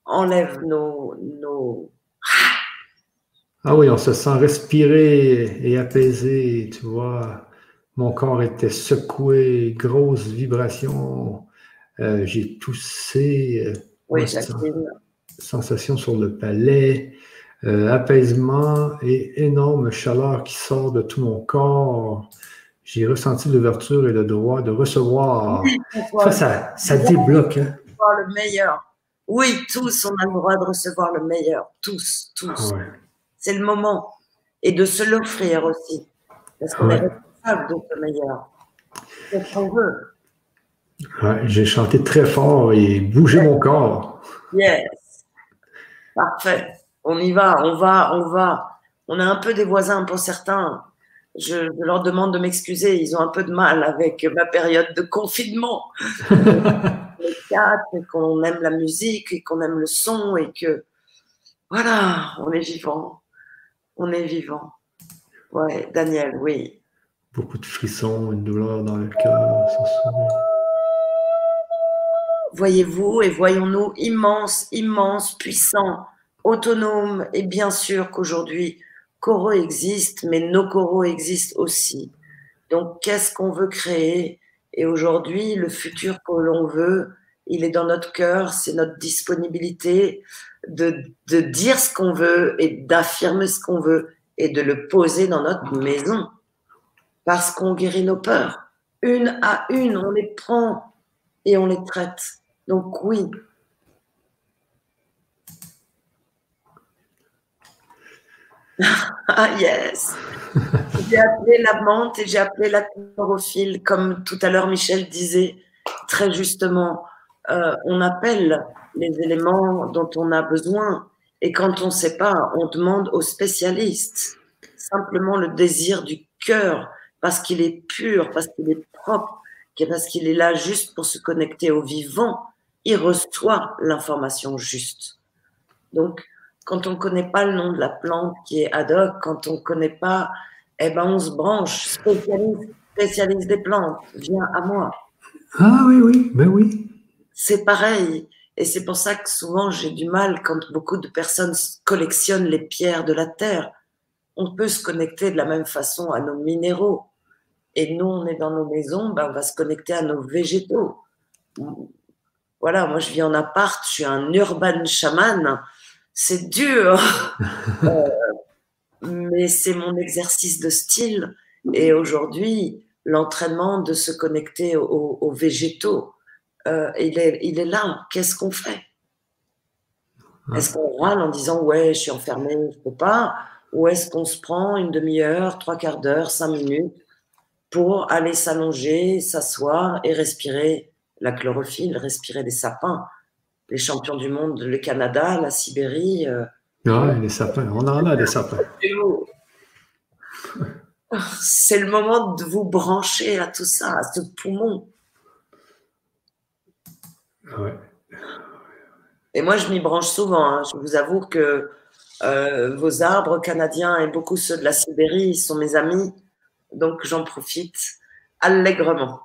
enlève nos, nos, ah oui, on se sent respirer et apaisé, tu vois. Mon corps était secoué, grosse vibration. Euh, j'ai toussé. Euh, oui, Sensation sur le palais, euh, apaisement et énorme chaleur qui sort de tout mon corps. J'ai ressenti l'ouverture et le droit de recevoir. ça, ça, ça débloque. Hein? Le meilleur. Oui, tous, on a le droit de recevoir le meilleur. Tous, tous. C'est le moment. Et de se l'offrir aussi. Parce qu'on est responsable de ce meilleur. C'est ce qu'on veut. j'ai chanté très fort et bougé mon corps. Yes. Parfait. On y va, on va, on va. On a un peu des voisins pour certains. Je, leur demande de m'excuser. Ils ont un peu de mal avec ma période de confinement. et qu'on aime la musique et qu'on aime le son et que voilà, on est vivant on est vivant. Ouais, Daniel, oui. Beaucoup de frissons, une douleur dans le cœur, Voyez-vous et voyons-nous immense, immense, puissant, autonome, et bien sûr qu'aujourd'hui, Coro existe, mais nos coraux existent aussi. Donc, qu'est-ce qu'on veut créer? Et aujourd'hui, le futur que l'on veut, il est dans notre cœur, c'est notre disponibilité, de, dire ce qu'on veut et d'affirmer ce qu'on veut et de le poser dans notre maison. Parce qu'on guérit nos peurs. Une à une, on les prend et on les traite. Donc oui. ah yes. J'ai appelé la menthe et j'ai appelé la chlorophylle, comme tout à l'heure Michel disait très justement. Euh, on appelle les éléments dont on a besoin et quand on ne sait pas, on demande aux spécialistes. Simplement le désir du cœur, parce qu'il est pur, parce qu'il est propre, parce qu'il est là juste pour se connecter au vivant, il reçoit l'information juste. Donc, quand on ne connaît pas le nom de la plante qui est ad hoc, quand on ne connaît pas, eh ben on se branche, spécialiste, spécialiste des plantes, viens à moi. Ah oui, oui, ben oui. C'est pareil. Et c'est pour ça que souvent j'ai du mal quand beaucoup de personnes collectionnent les pierres de la terre. On peut se connecter de la même façon à nos minéraux. Et nous, on est dans nos maisons, ben on va se connecter à nos végétaux. Voilà, moi je vis en appart, je suis un urban chaman. C'est dur, euh, mais c'est mon exercice de style. Et aujourd'hui, l'entraînement de se connecter aux végétaux, euh, il, est, il est là. Qu'est-ce qu'on fait? Est-ce qu'on râle en disant ouais, je suis enfermé, je ne peux pas? Ou est-ce qu'on se prend une demi-heure, trois quarts d'heure, cinq minutes pour aller s'allonger, s'asseoir et respirer la chlorophylle, respirer des sapins? Les champions du monde, le Canada, la Sibérie. Euh, ouais, les sapins, on en a des sapins. C'est le moment de vous brancher à tout ça, à ce poumon. Et moi, je m'y branche souvent. Hein. Je vous avoue que euh, vos arbres canadiens et beaucoup ceux de la Sibérie sont mes amis. Donc, j'en profite allègrement.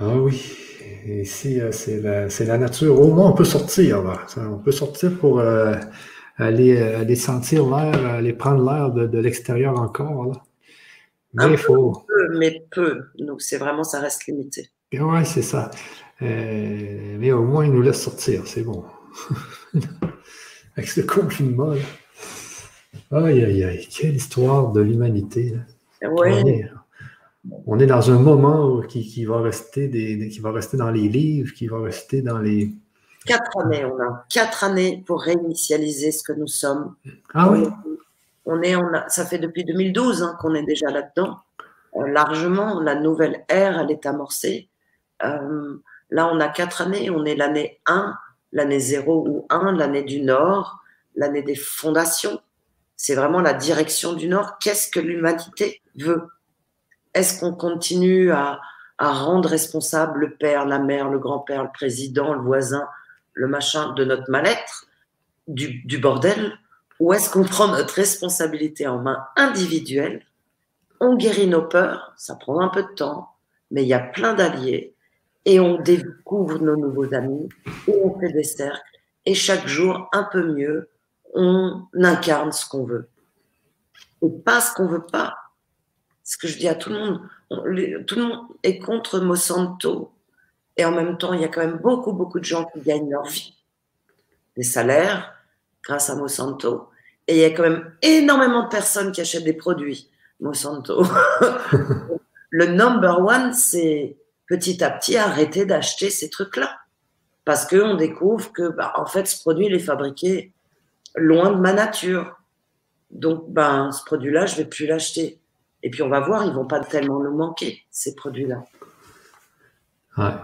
Ah oui. Ici, euh, c'est la, nature. Au moins, on peut sortir. On peut sortir pour euh, aller, aller sentir l'air, aller prendre l'air de, l'extérieur encore. Mais il faut. Peu, mais peu. Donc, c'est vraiment, ça reste limité. Oui, c'est ça. Euh, mais au moins, il nous laisse sortir, c'est bon. Avec ce confinement, là. Aïe, aïe, aïe, quelle histoire de l'humanité. Oui. On, est, dans un moment qui, va rester des, qui va rester dans les livres, qui va rester dans les. Quatre années, on a quatre années pour réinitialiser ce que nous sommes. Ah oui? On est, on a, ça fait depuis 2012 hein, qu'on est déjà là-dedans. Euh, largement, la nouvelle ère, elle est amorcée. Euh, Là, on a quatre années. On est l'année 1, l'année 0 ou 1, l'année du Nord, l'année des fondations. C'est vraiment la direction du Nord. Qu'est-ce que l'humanité veut? Est-ce qu'on continue à, rendre responsable le père, la mère, le grand-père, le président, le voisin, le machin de notre mal-être, du, du bordel? Ou est-ce qu'on prend notre responsabilité en main individuelle? On guérit nos peurs, ça prend un peu de temps, mais il y a plein d'alliés et on découvre nos nouveaux amis, et on fait des cercles, et chaque jour, un peu mieux, on incarne ce qu'on veut. Et pas ce qu'on veut pas. Ce que je dis à tout le monde, tout le monde est contre Monsanto. Et en même temps, il y a quand même beaucoup, beaucoup de gens qui gagnent leur vie. Des salaires grâce à Monsanto. Et il y a quand même énormément de personnes qui achètent des produits Monsanto. le number one, c'est petit à petit arrêter d'acheter ces trucs-là. Parce qu'on découvre que, bah, en fait, ce produit, il est fabriqué loin de ma nature. Donc, ben, ce produit-là, je ne vais plus l'acheter. Et puis, on va voir, ils ne vont pas tellement nous manquer, ces produits-là. Ouais.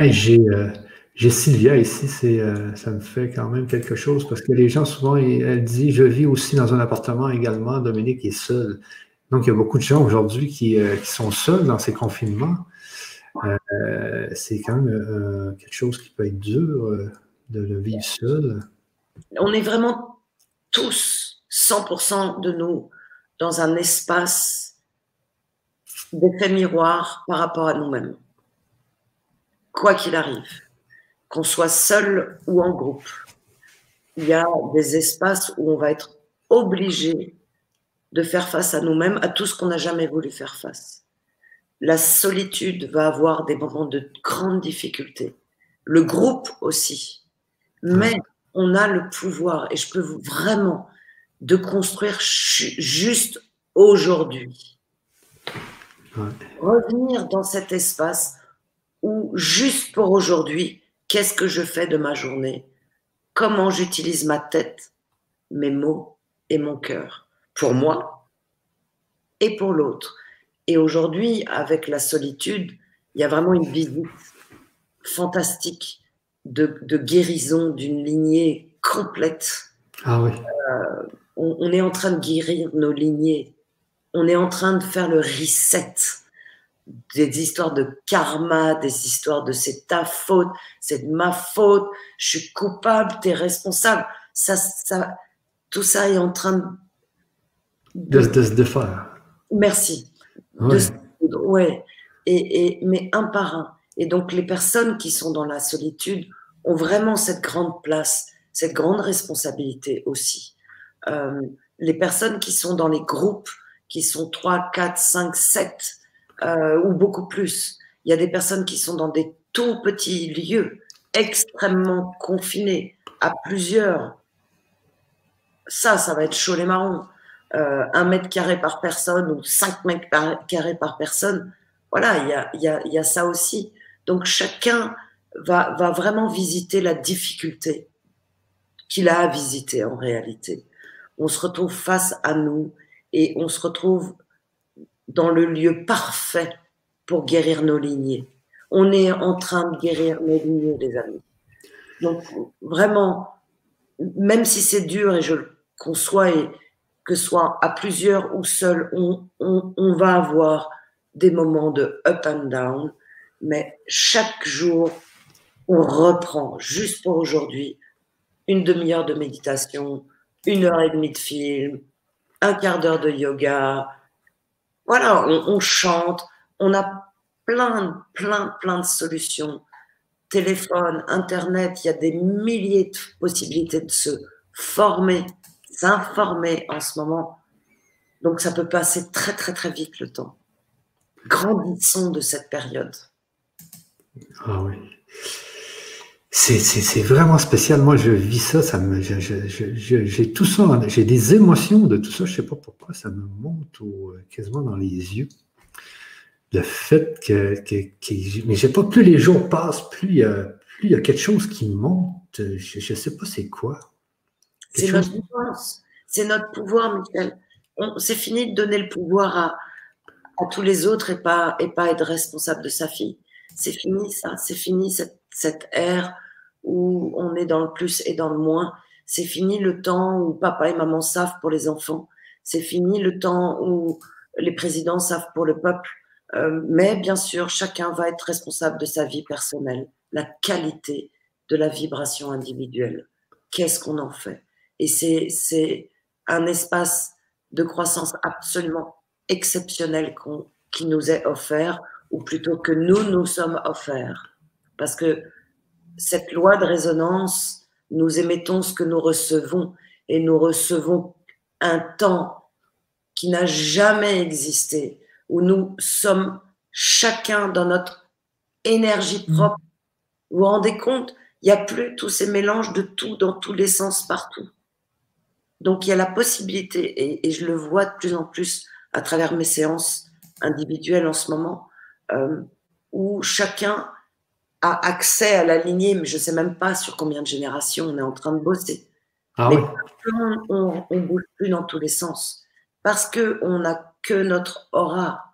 Euh, j'ai, Sylvia ici, euh, ça me fait quand même quelque chose parce que les gens, souvent, elle dit Je vis aussi dans un appartement également. Dominique est seul. Donc, il y a beaucoup de gens aujourd'hui qui, euh, qui sont seuls dans ces confinements. Euh, c'est quand même euh, quelque chose qui peut être dur euh, de le vivre seul. On est vraiment tous, 100% de nous, dans un espace d'effet miroir par rapport à nous-mêmes. Quoi qu'il arrive, qu'on soit seul ou en groupe, il y a des espaces où on va être obligé de faire face à nous-mêmes, à tout ce qu'on n'a jamais voulu faire face la solitude va avoir des moments de grande difficulté. Le groupe aussi. Mais on a le pouvoir, et je peux vous vraiment de construire juste aujourd'hui. Revenir dans cet espace où, juste pour aujourd'hui, qu'est-ce que je fais de ma journée? Comment j'utilise ma tête, mes mots et mon cœur? Pour moi et pour l'autre. Et aujourd'hui, avec la solitude, il y a vraiment une visite fantastique de, guérison d'une lignée complète. Ah oui. Euh, on, est en train de guérir nos lignées. On est en train de faire le reset des histoires de karma, des histoires de c'est ta faute, c'est de ma faute, je suis coupable, tu es responsable. Ça, ça, tout ça est en train de, de, se défaire. Merci. Ouais. Et, et, mais un par un. Et donc, les personnes qui sont dans la solitude ont vraiment cette grande place, cette grande responsabilité aussi. Euh, les personnes qui sont dans les groupes, qui sont 3, 4, 5, 7 ou beaucoup plus. Il y a des personnes qui sont dans des tout petits lieux, extrêmement confinés, à plusieurs. Ça, ça va être chaud les marrons. Euh, un mètre carré par personne ou cinq mètres carrés par personne. Voilà, il y a, y, a, y a, ça aussi. Donc chacun va, va vraiment visiter la difficulté qu'il a à visiter en réalité. On se retrouve face à nous et on se retrouve dans le lieu parfait pour guérir nos lignées. On est en train de guérir nos lignées, les amis. Donc vraiment, même si c'est dur et je le conçois et que soit à plusieurs ou seul, on, on, va avoir des moments de up and down, mais chaque jour, on reprend, juste pour aujourd'hui, une demi-heure de méditation, une heure et demie de film, un quart d'heure de yoga. Voilà, on, on, chante, on a plein, plein, plein de solutions. Téléphone, Internet, il y a des milliers de possibilités de se former s'informer en ce moment. Donc ça peut passer très très très vite le temps. Grandissons de cette période. Ah oui. C'est vraiment spécial. Moi, je vis ça, j'ai tout ça, j'ai des émotions de tout ça. Je sais pas pourquoi, ça me monte quasiment dans les yeux. Le fait que, que, mais j'ai pas plus les jours passent, plus il y plus il y a quelque chose qui monte. Je, ne sais pas c'est quoi. C'est notre pouvoir. C'est notre pouvoir, Michel. C'est fini de donner le pouvoir à, à tous les autres et pas, et pas être responsable de sa fille. C'est fini ça. C'est fini cette, cette ère où on est dans le plus et dans le moins. C'est fini le temps où papa et maman savent pour les enfants. C'est fini le temps où les présidents savent pour le peuple. Euh, mais bien sûr, chacun va être responsable de sa vie personnelle, la qualité de la vibration individuelle. Qu'est-ce qu'on en fait? Et c'est un espace de croissance absolument exceptionnel qui nous est offert, ou plutôt que nous nous sommes offerts. Parce que cette loi de résonance, nous émettons ce que nous recevons, et nous recevons un temps qui n'a jamais existé, où nous sommes chacun dans notre énergie mmh. propre. Vous vous rendez compte, il n'y a plus tous ces mélanges de tout dans tous les sens partout. Donc il y a la possibilité, et, je le vois de plus en plus à travers mes séances individuelles en ce moment, euh, où chacun a accès à la lignée, mais je ne sais même pas sur combien de générations on est en train de bosser. Ah mais on ne bouge plus dans tous les sens, parce qu'on n'a que notre aura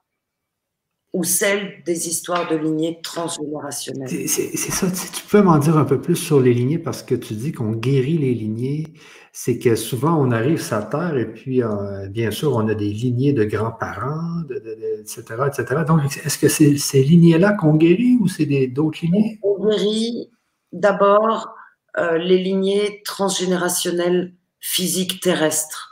ou celle des histoires de lignées transgénérationnelles. C'est ça, tu peux m'en dire un peu plus sur les lignées parce que tu dis qu'on guérit les lignées, c'est que souvent on arrive sur Terre et puis euh, bien sûr on a des lignées de grands-parents, etc., etc. Donc est-ce que c'est ces lignées-là qu'on guérit ou c'est d'autres lignées? On guérit d'abord euh, les lignées transgénérationnelles physiques terrestres.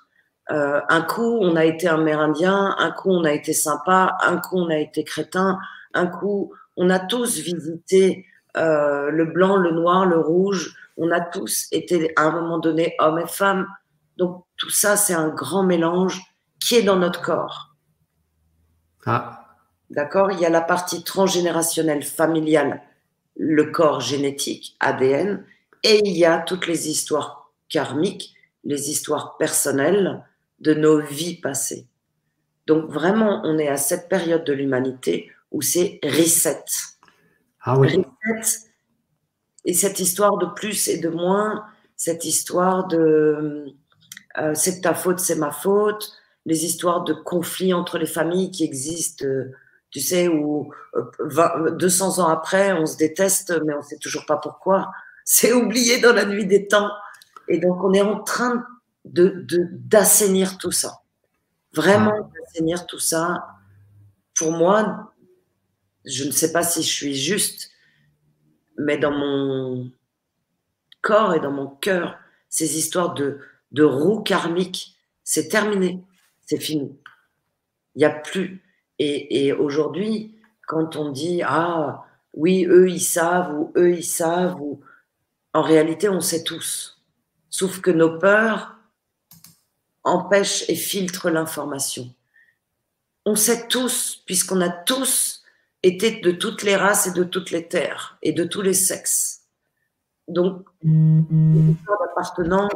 Euh, un coup, on a été amérindien, un coup, on a été sympa, un coup, on a été crétin, un coup, on a tous visité euh, le blanc, le noir, le rouge. On a tous été à un moment donné hommes et femmes. Donc tout ça, c'est un grand mélange qui est dans notre corps. Ah. D'accord? Il y a la partie transgénérationnelle familiale, le corps génétique, ADN, et il y a toutes les histoires karmiques les histoires personnelles de nos vies passées. Donc vraiment, on est à cette période de l'humanité où c'est reset. Ah oui. Reset. Et cette histoire de plus et de moins, cette histoire de euh, c'est ta faute, c'est ma faute, les histoires de conflits entre les familles qui existent, euh, tu sais, où 200 euh, ans après, on se déteste, mais on ne sait toujours pas pourquoi. C'est oublié dans la nuit des temps. Et donc, on est en train de d'assainir tout ça. Vraiment d'assainir tout ça. Pour moi, je ne sais pas si je suis juste, mais dans mon corps et dans mon cœur, ces histoires de, de roue karmique, c'est terminé, c'est fini. Il n'y a plus. Et, et aujourd'hui, quand on dit ah oui, eux ils savent ou eux ils savent, ou en réalité on sait tous. Sauf que nos peurs empêchent et filtrent l'information. On sait tous, puisqu'on a tous été de toutes les races et de toutes les terres et de tous les sexes. Donc, d'appartenance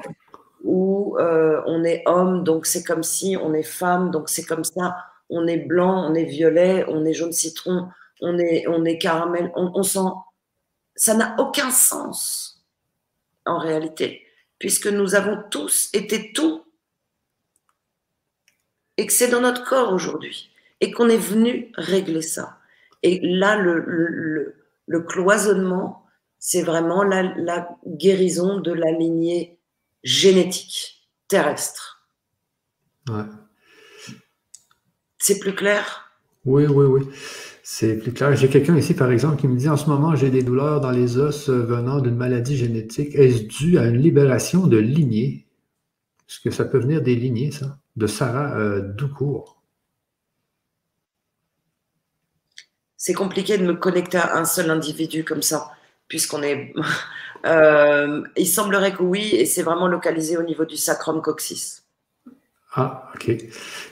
où euh, on est homme, donc c'est comme si, on est femme, donc c'est comme ça, on est blanc, on est violet, on est jaune citron, on est, on est caramel, on, on sent. Ça n'a aucun sens en réalité, puisque nous avons tous été tout et que c'est dans notre corps aujourd'hui et qu'on est venu régler ça. Et là, le, le, le cloisonnement, c'est vraiment la, la, guérison de la lignée génétique terrestre. Ouais. C'est plus clair? Oui, oui, oui. C'est plus clair. J'ai quelqu'un ici, par exemple, qui me dit en ce moment, j'ai des douleurs dans les os venant d'une maladie génétique. Est-ce dû à une libération de lignée Est-ce que ça peut venir des lignées, ça? De Sarah euh, Doucourt. C'est compliqué de me connecter à un seul individu comme ça, puisqu'on est. Euh, il semblerait que oui, et c'est vraiment localisé au niveau du sacrum coccyx. Ah, OK.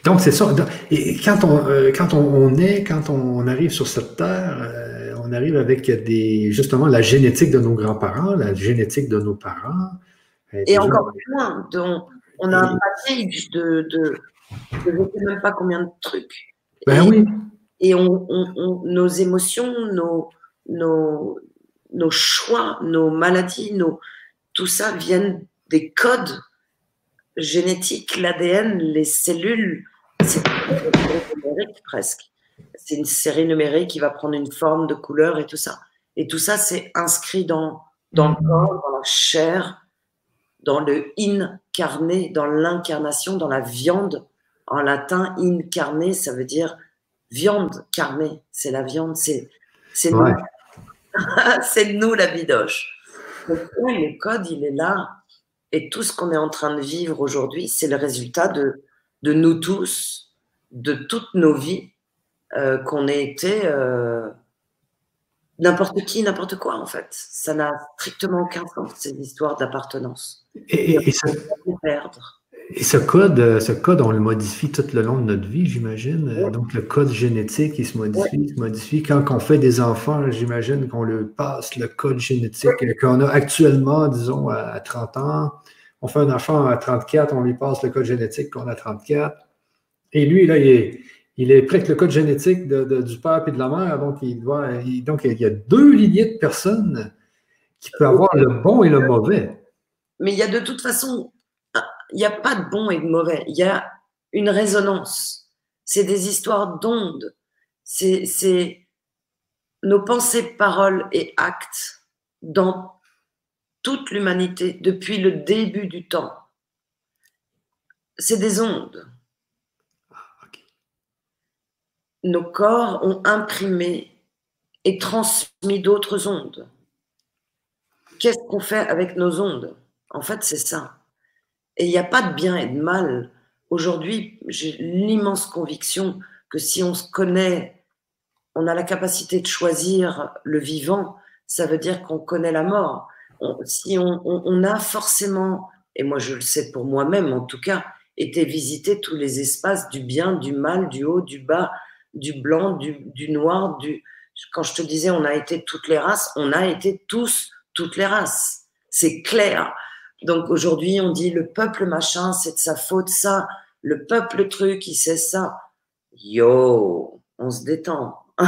Donc, c'est ça. Et quand on, euh, quand on, est, quand on arrive sur cette terre, euh, on arrive avec des, justement la génétique de nos grands-parents, la génétique de nos parents. Et, encore plus loin, on a un package de, de, je ne sais même pas combien de trucs. Ben et, oui. Et on, nos émotions, nos, nos, nos choix, nos maladies, nos, tout ça viennent des codes génétique, l'ADN, les cellules, c'est numérique presque. C'est une série numérique qui va prendre une forme de couleur et tout ça. Et tout ça, c'est inscrit dans, dans le corps, dans la chair, dans le incarné, dans l'incarnation, dans la viande. En latin, incarné, ça veut dire viande carnée. C'est la viande, c'est c'est nous. c'est nous la bidoche. Donc, le code, il est là. Et tout ce qu'on est en train de vivre aujourd'hui, c'est le résultat de, de nous tous, de toutes nos vies, euh, qu'on ait été euh, n'importe qui, n'importe quoi, en fait. Ça n'a strictement aucun sens, ces histoires d'appartenance. Et, et, ça, et, ce code, ce code, on le modifie tout le long de notre vie, j'imagine. Donc, le code génétique, il se modifie, il se modifie. Quand on fait des enfants, j'imagine qu'on le passe, le code génétique qu'on a actuellement, disons, à 30 ans on fait un enfant à 34, on lui passe le code génétique qu'on a 34. Et lui, là, il est, il est prêt avec le code génétique du père et de la mère. Donc, il, doit, donc, il y a deux lignées de personnes qui peuvent avoir le bon et le mauvais. Mais il y a de toute façon, il n'y a pas de bon et de mauvais. Il y a une résonance. C'est des histoires d'ondes. C'est nos pensées, paroles et actes dans toute l'humanité depuis le début du temps. C'est des ondes. Nos corps ont imprimé et transmis d'autres ondes. Qu'est-ce qu'on fait avec nos ondes? En fait, c'est ça. Et il n'y a pas de bien et de mal. Aujourd'hui, j'ai l'immense conviction que si on se connaît, on a la capacité de choisir le vivant, ça veut dire qu'on connaît la mort si on, a forcément, et moi je le sais pour moi-même en tout cas, été visiter tous les espaces du bien, du mal, du haut, du bas, du blanc, du, noir, du. Quand je te disais on a été toutes les races, on a été tous toutes les races. C'est clair. Donc aujourd'hui, on dit le peuple machin, c'est de sa faute ça. Le peuple truc, il sait ça. Yo, on se détend.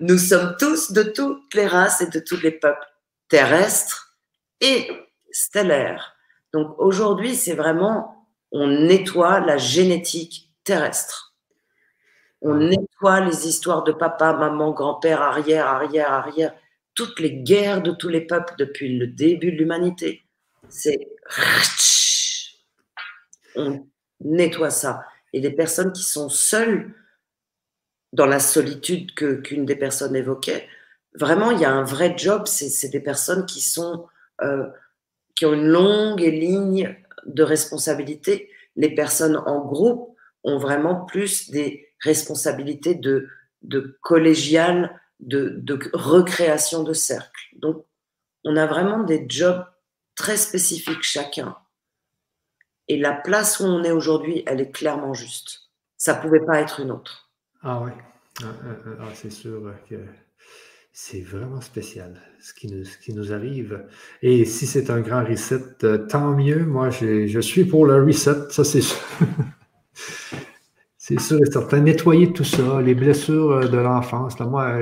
Nous sommes tous de toutes les races et de tous les peuples terrestres et stellaires. Donc aujourd'hui, c'est vraiment, on nettoie la génétique terrestre. On nettoie les histoires de papa, maman, grand-père, arrière, arrière, arrière, toutes les guerres de tous les peuples depuis le début de l'humanité. C'est on nettoie ça. Et les personnes qui sont seules dans la solitude que qu'une des personnes évoquait, vraiment, il y a un vrai job. C'est des personnes qui sont euh, qui ont une longue ligne de responsabilité. Les personnes en groupe ont vraiment plus des responsabilités de, de collégial, de, de recréation de cercle. Donc, on a vraiment des jobs très spécifiques chacun. Et la place où on est aujourd'hui, elle est clairement juste. Ça pouvait pas être une autre. Ah oui, ah, ah, ah, c'est sûr que c'est vraiment spécial ce qui, nous, ce qui nous arrive. Et si c'est un grand reset, euh, tant mieux. Moi, je suis pour le reset, ça c'est sûr. c'est sûr et certain. Nettoyer tout ça, les blessures euh, de l'enfance. Moi,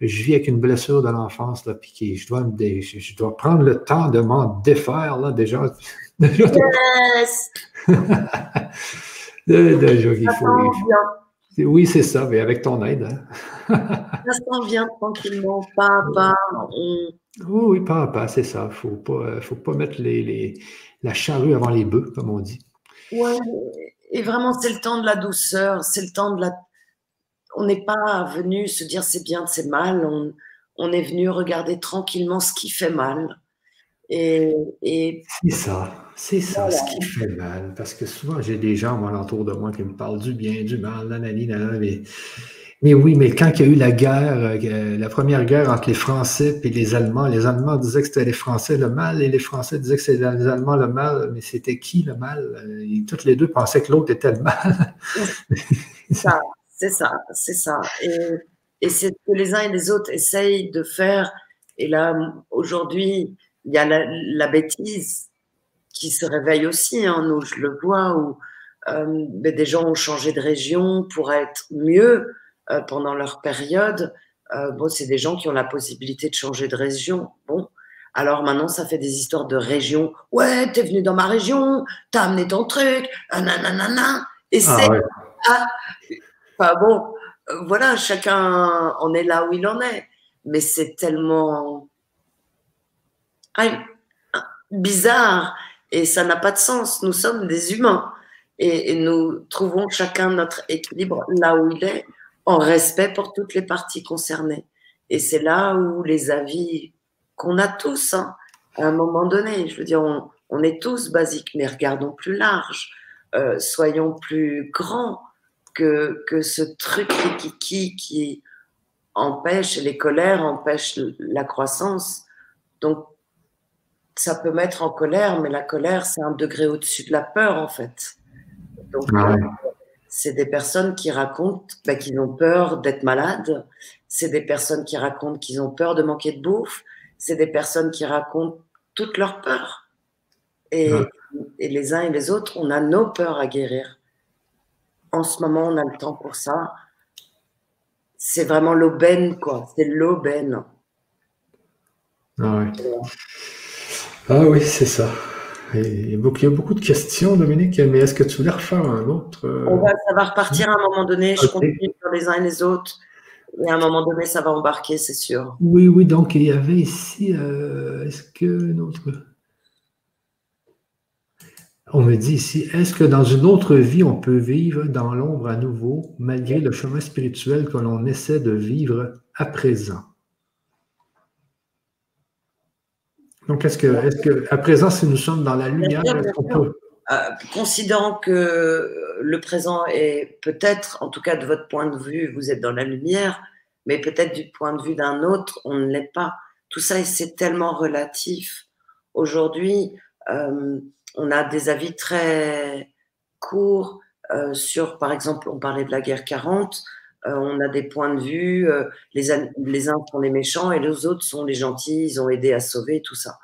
je vis avec une blessure de l'enfance, puis je dois, je dois prendre le temps de m'en défaire, là, déjà. Yes! déjà, il faut, oui, c'est ça, mais avec ton aide. Hein. ça s'en vient tranquillement, pas à pas. Oui, oui, pas à pas, c'est ça. Il ne faut pas, euh, faut pas mettre les, la charrue avant les bœufs, comme on dit. Oui, et vraiment, c'est le temps de la douceur, c'est le temps de la. On n'est pas venu se dire c'est bien, c'est mal. On, on, est venu regarder tranquillement ce qui fait mal. Et, et... C'est ça. C'est ça ce qui fait mal. Parce que souvent, j'ai des gens moi, autour de moi qui me parlent du bien, du mal, nanani, nanana, mais, mais oui, mais quand il y a eu la guerre, euh, la première guerre entre les Français et les Allemands, les Allemands disaient que c'était les Français le mal et les Français disaient que c'était les Allemands le mal, mais c'était qui le mal? Et toutes les deux pensaient que l'autre était le mal. c'est ça, c'est ça. Et, et c'est ce que les uns et les autres essayent de faire. Et là, aujourd'hui, il y a la, bêtise qui se réveille aussi. Hein, nous, je le vois, où euh, ben, des gens ont changé de région pour être mieux euh, pendant leur période. Euh, bon, c'est des gens qui ont la possibilité de changer de région. Bon, alors maintenant, ça fait des histoires de région. Ouais, t'es venu dans ma région, t'as amené ton truc, nanana. Et ah c'est. Ah, enfin bon, voilà, chacun en est là où il en est. Mais c'est tellement ah, bizarre et ça n'a pas de sens. Nous sommes des humains et, nous trouvons chacun notre équilibre là où il est, en respect pour toutes les parties concernées. Et c'est là où les avis qu'on a tous, hein, à un moment donné, je veux dire, on, est tous basiques, mais regardons plus large, euh, soyons plus grands que, que ce truc qui, qui empêche, les colères empêchent la croissance. Donc, ça peut mettre en colère, mais la colère, c'est un degré au-dessus de la peur, en fait. Donc, euh, c'est des personnes qui racontent bah, qu'ils ont peur d'être malades. C'est des personnes qui racontent qu'ils ont peur de manquer de bouffe. C'est des personnes qui racontent toutes leurs peurs. Et, et, les uns et les autres, on a nos peurs à guérir. En ce moment, on a le temps pour ça. C'est vraiment l'aubaine, quoi. C'est l'aubaine. Ah. Ah oui, c'est ça. Il y a beaucoup de questions, Dominique, mais est-ce que tu voulais refaire un autre euh, On va, Ça va repartir à un moment donné. Je continue sur les uns et les autres. Et à un moment donné, ça va embarquer, c'est sûr. Oui, oui, donc il y avait ici, euh, est-ce que notre... On me dit ici, est-ce que dans une autre vie, on peut vivre dans l'ombre à nouveau, malgré le chemin spirituel que l'on essaie de vivre à présent? Donc, est-ce que, est que, à présent, si nous sommes dans la lumière, peut. Euh, considérant que le présent est peut-être, en tout cas de votre point de vue, vous êtes dans la lumière, mais peut-être du point de vue d'un autre, on ne l'est pas. Tout ça, c'est tellement relatif. Aujourd'hui, euh, on a des avis très courts euh, sur, par exemple, on parlait de la guerre 40, euh, on a des points de vue, euh, les, les, uns sont les méchants et les autres sont les gentils, ils ont aidé à sauver, tout ça.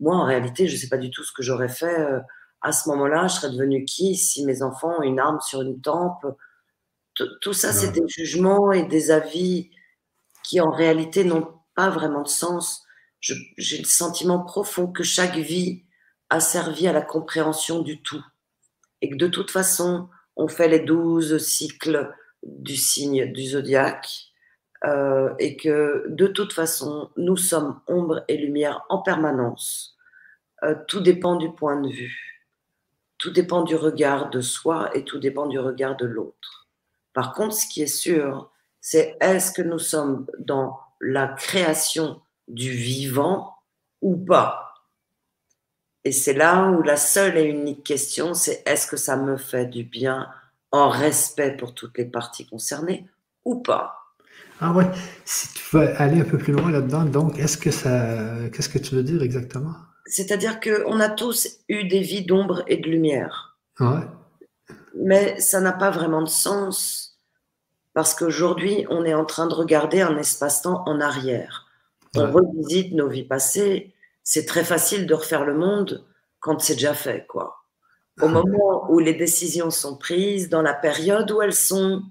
moi, en réalité, je ne sais pas du tout ce que j'aurais fait. Euh, à ce moment-là, je serais devenue qui si mes enfants ont une arme sur une tempe? Tout ça, c'est des jugements et des avis qui, en réalité, n'ont pas vraiment de sens. J'ai le sentiment profond que chaque vie a servi à la compréhension du tout. Et que de toute façon, on fait les douze cycles du signe du zodiaque. Euh, et que de toute façon, nous sommes ombre et lumière en permanence. Euh, tout dépend du point de vue, tout dépend du regard de soi et tout dépend du regard de l'autre. Par contre, ce qui est sûr, c'est est-ce que nous sommes dans la création du vivant ou pas? Et c'est là où la seule et unique question, c'est est-ce que ça me fait du bien en respect pour toutes les parties concernées ou pas ah ouais, si tu veux aller un peu plus loin là-dedans, donc, est-ce que ça, qu'est-ce que tu veux dire exactement? C'est-à-dire qu'on a tous eu des vies d'ombre et de lumière. Ouais. Mais ça n'a pas vraiment de sens parce qu'aujourd'hui, on est en train de regarder un espace-temps en arrière. On revisite nos vies passées. C'est très facile de refaire le monde quand c'est déjà fait, quoi. Au moment où les décisions sont prises, dans la période où elles sont,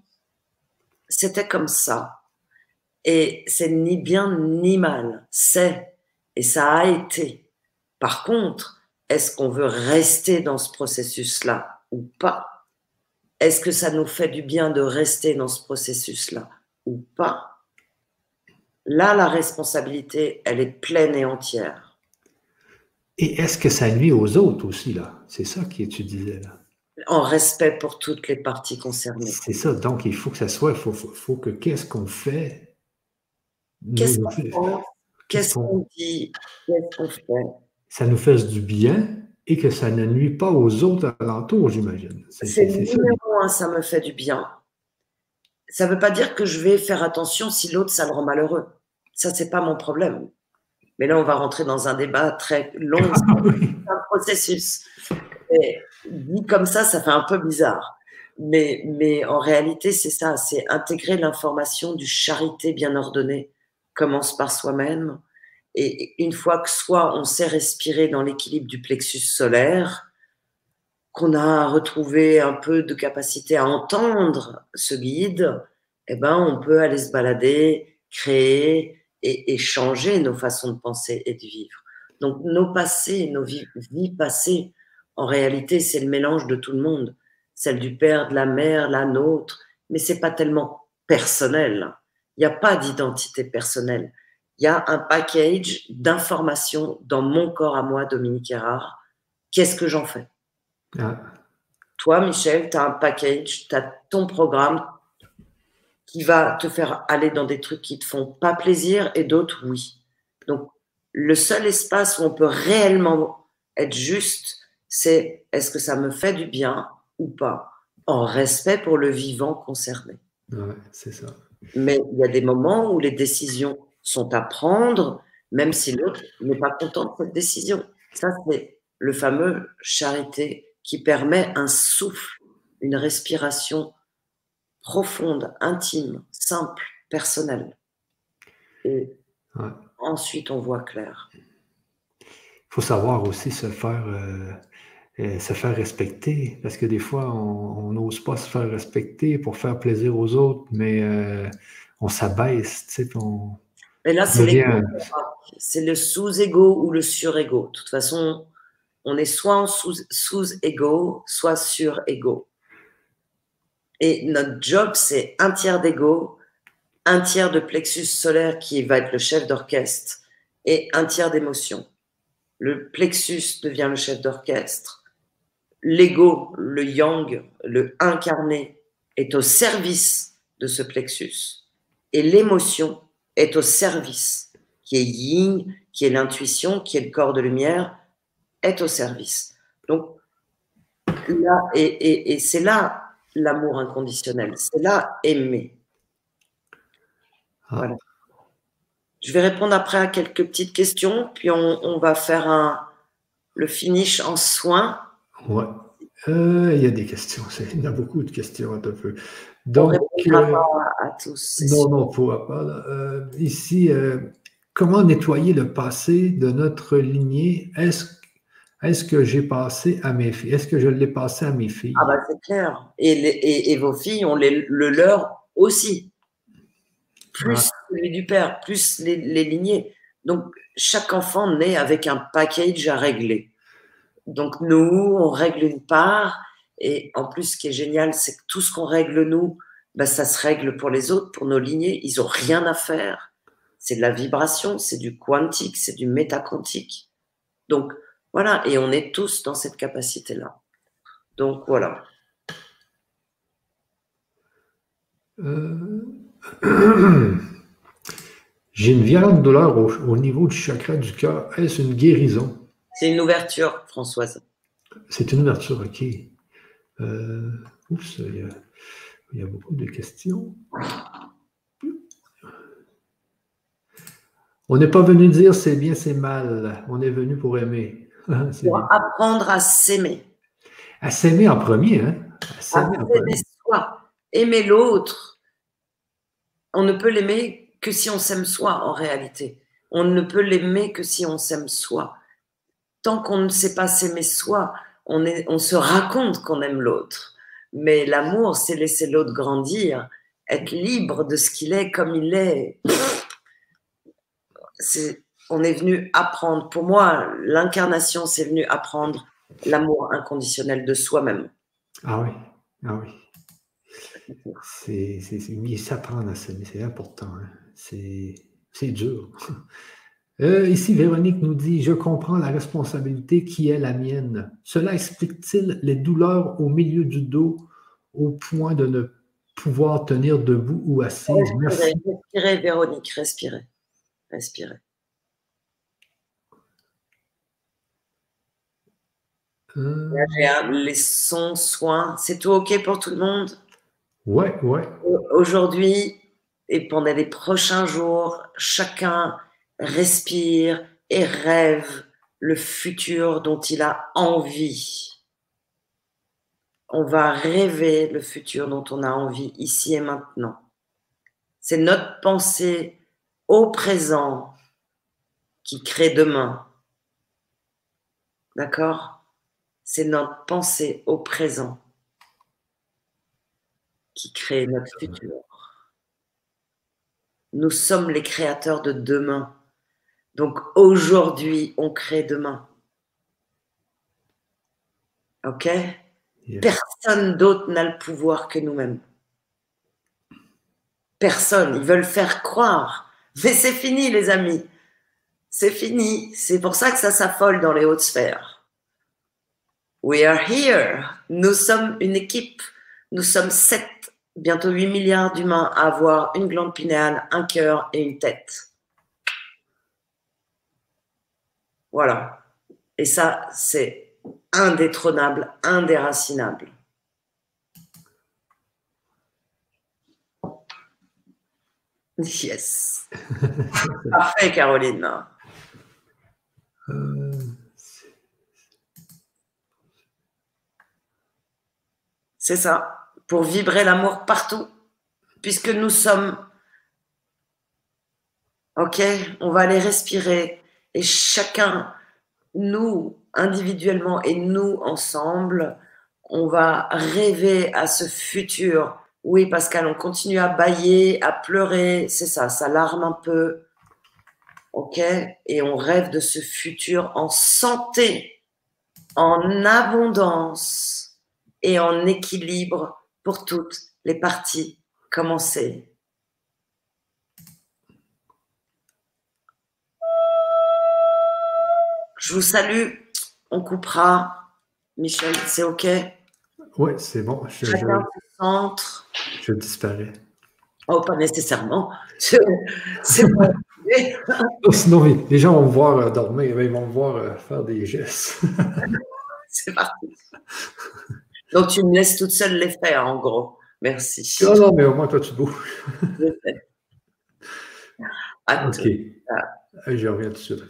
c'était comme ça. Et c'est ni bien ni mal, c'est, et ça a été. Par contre, est-ce qu'on veut rester dans ce processus-là ou pas? Est-ce que ça nous fait du bien de rester dans ce processus-là ou pas? Là, la responsabilité, elle est pleine et entière. Et est-ce que ça nuit aux autres aussi, là? C'est ça que tu disais, là. En respect pour toutes les parties concernées. C'est ça, donc il faut que ça soit, il faut, faut que qu'est-ce qu'on fait? Qu'est-ce qu'on pense? Qu'est-ce qu'on dit? Qu'est-ce qu'on fait? Ça nous fasse du bien et que ça ne nuit pas aux autres alentours, j'imagine. C'est numéro un, ça me fait du bien. Ça ne veut pas dire que je vais faire attention si l'autre, ça le rend malheureux. Ça, c'est pas mon problème. Mais là, on va rentrer dans un débat très long, ah un processus. Et dit comme ça, ça fait un peu bizarre. Mais, mais en réalité, c'est ça, c'est intégrer l'information du charité bien ordonnée commence par soi-même. Et une fois que soit on sait respirer dans l'équilibre du plexus solaire, qu'on a retrouvé un peu de capacité à entendre ce guide, eh ben, on peut aller se balader, créer et, changer nos façons de penser et de vivre. Donc, nos passés, nos vies, vies passées, en réalité, c'est le mélange de tout le monde. Celle du père, de la mère, la nôtre, mais c'est pas tellement personnel. Il n'y a pas d'identité personnelle. Il y a un package d'informations dans mon corps à moi, Dominique Erard. Qu'est-ce que j'en fais? Ah. Toi, Michel, tu as un package, tu as ton programme qui va te faire aller dans des trucs qui te font pas plaisir et d'autres, oui. Donc, le seul espace où on peut réellement être juste, c'est est-ce que ça me fait du bien ou pas, en respect pour le vivant concerné. Ouais, c'est ça. Mais il y a des moments où les décisions sont à prendre, même si l'autre n'est pas content de cette décision. Ça, c'est le fameux charité qui permet un souffle, une respiration profonde, intime, simple, personnelle. Et ensuite, on voit clair. Il faut savoir aussi se faire, euh, euh, se faire respecter, parce que des fois, on n'ose pas se faire respecter pour faire plaisir aux autres, mais euh, on s'abaisse, tu sais, on, mais là, c'est le sous-ego ou le sur-ego. De toute façon, on est soit en sous-ego, soit sur-ego. Et notre job, c'est un tiers d'ego, un tiers de plexus solaire qui va être le chef d'orchestre et un tiers d'émotion. Le plexus devient le chef d'orchestre l'ego, le yang, le incarné, est au service de ce plexus. Et l'émotion est au service, qui est yin, qui est l'intuition, qui est le corps de lumière, est au service. Donc, là, et, c'est là l'amour inconditionnel, c'est là aimer. Ah. Voilà. Je vais répondre après à quelques petites questions, puis on, va faire un, le finish en soins. Ouais. Euh, il y a des questions. Il y a beaucoup de questions un peu. Donc, on euh, à tous. Non, non, on ne pas. Euh, ici, comment nettoyer le passé de notre lignée? Est-ce est-ce que j'ai passé à mes filles? Est-ce que je l'ai passé à mes filles? Ah bah c'est clair. Et, et, vos filles ont le leur aussi. Plus celui du père, plus les, les, lignées. Donc chaque enfant naît avec un package à régler. Donc nous, on règle une part. Et en plus, ce qui est génial, c'est que tout ce qu'on règle nous, bah, ça se règle pour les autres, pour nos lignées. Ils n'ont rien à faire. C'est de la vibration, c'est du quantique, c'est du métaquantique. Donc, voilà, et on est tous dans cette capacité-là. Donc voilà. Euh, j'ai une violente douleur au, niveau du chakra du cœur. Est-ce une guérison? C'est une ouverture, Françoise. C'est une ouverture, ok. Euh, oups, il y, a, il y, a, beaucoup de questions. On n'est pas venu dire c'est bien, c'est mal. On est venu pour aimer. Pour apprendre à s'aimer. À s'aimer en premier, hein? À s'aimer soi, aimer l'autre. On ne peut l'aimer que si on s'aime soi en réalité. On ne peut l'aimer que si on s'aime soi. Tant qu'on ne sait pas s'aimer soi, on, est, on se raconte qu'on aime l'autre. Mais l'amour, c'est laisser l'autre grandir, être libre de ce qu'il est comme il est. C'est on est venu apprendre. Pour moi, l'incarnation, c'est venu apprendre l'amour inconditionnel de soi-même. Ah oui, ah oui. C'est s'apprendre à s'aimer, c'est important. Hein. C'est dur. Euh, ici, Véronique nous dit Je comprends la responsabilité qui est la mienne. Cela explique-t-il les douleurs au milieu du dos au point de ne pouvoir tenir debout ou assise? Respirez, respirez Véronique, respirez. Respirez. Les sons, soins, c'est tout OK pour tout le monde? Ouais, ouais. Aujourd'hui et pendant les prochains jours, chacun respire et rêve le futur dont il a envie. On va rêver le futur dont on a envie ici et maintenant. C'est notre pensée au présent qui crée demain. D'accord? C'est notre pensée au présent qui crée notre futur. Nous sommes les créateurs de demain. Donc aujourd'hui, on crée demain. OK? Personne d'autre n'a le pouvoir que nous-mêmes. Personne. Ils veulent faire croire. Mais c'est fini, les amis. C'est fini. C'est pour ça que ça s'affole dans les hautes sphères. We are here. Nous sommes une équipe. Nous sommes 7, bientôt 8 milliards d'humains à avoir une glande pinéale, un cœur et une tête. Voilà. Et ça, c'est indétrônable, indéracinable. Yes. Parfait, Caroline. Euh... C'est ça, pour vibrer l'amour partout, puisque nous sommes. Ok, on va aller respirer et chacun, nous individuellement et nous ensemble, on va rêver à ce futur. Oui, Pascal, on continue à bailler, à pleurer, c'est ça, ça larme un peu. Ok? Et on rêve de ce futur en santé, en abondance et en équilibre pour toutes les parties commencées. Je vous salue. On coupera. Michel, c'est OK? Oui, c'est bon. Je, je, centre. Je disparais. Oh, pas nécessairement. C'est bon. Sinon, les gens vont me voir euh, dormir, ils vont me voir euh, faire des gestes. c'est parti. Donc, tu me laisses toute seule les faire, en gros. Merci. Non, non, mais au moins, toi, tu bouges. ok. Je reviens tout de suite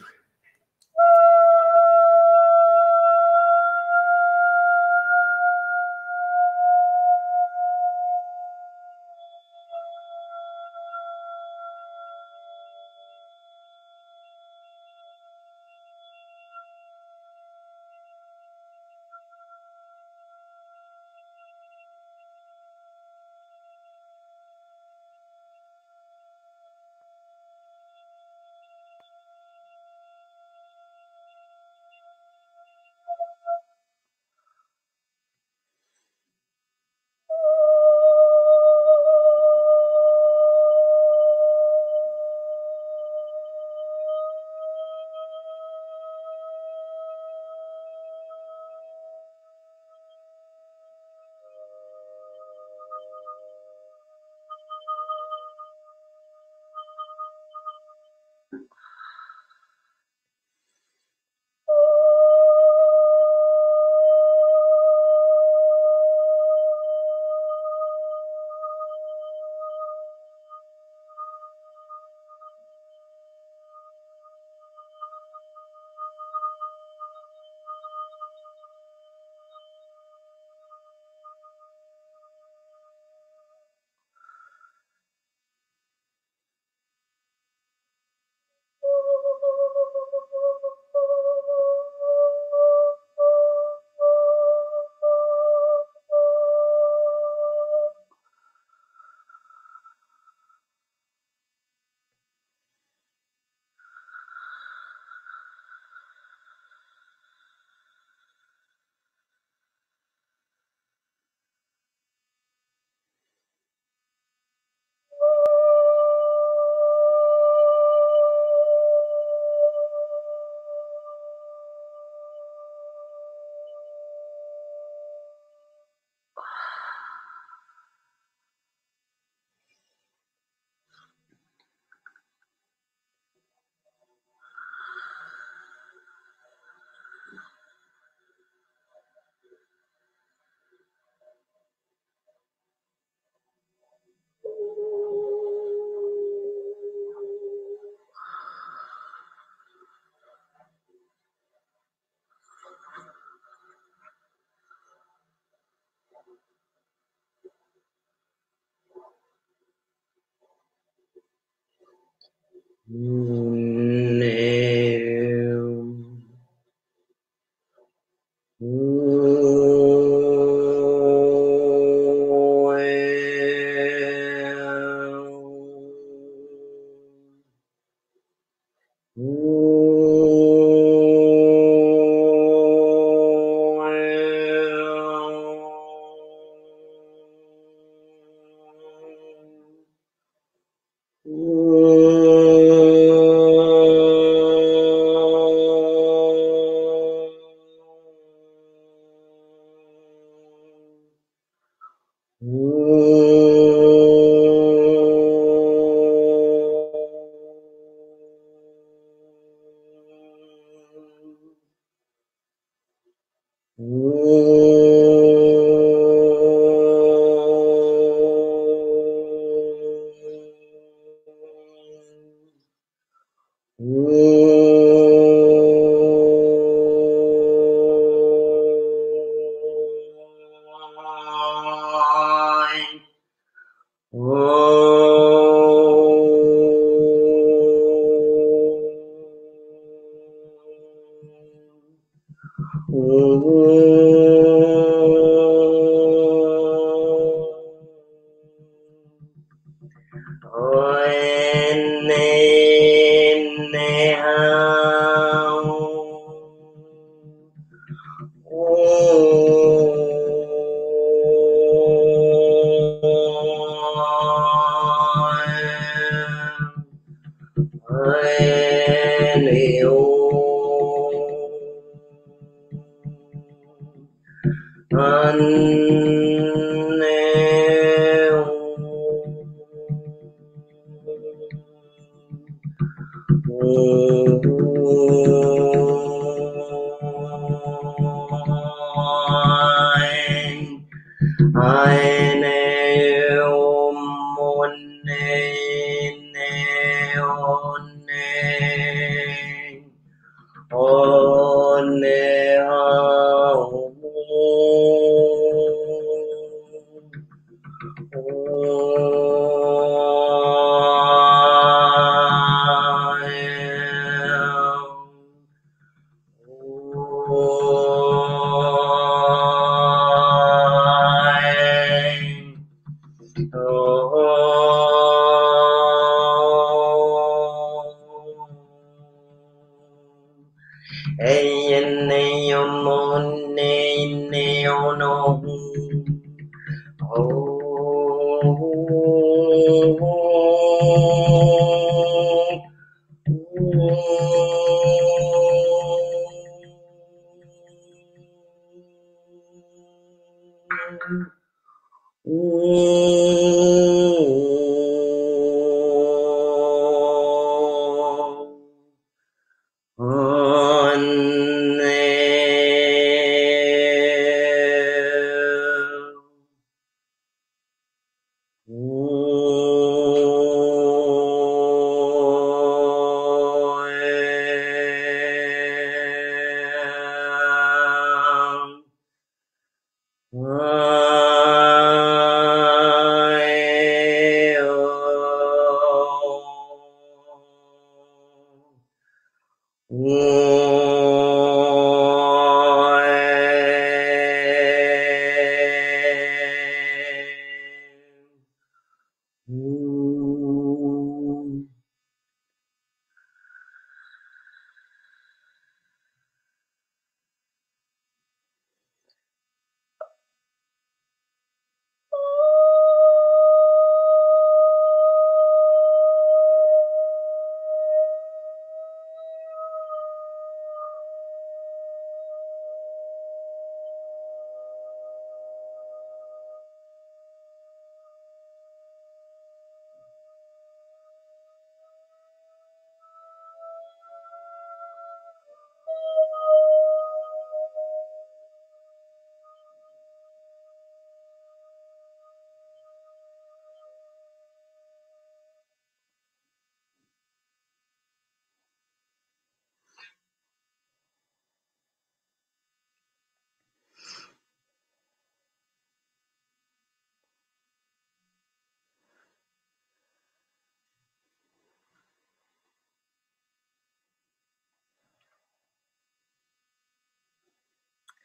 Mm. Oh.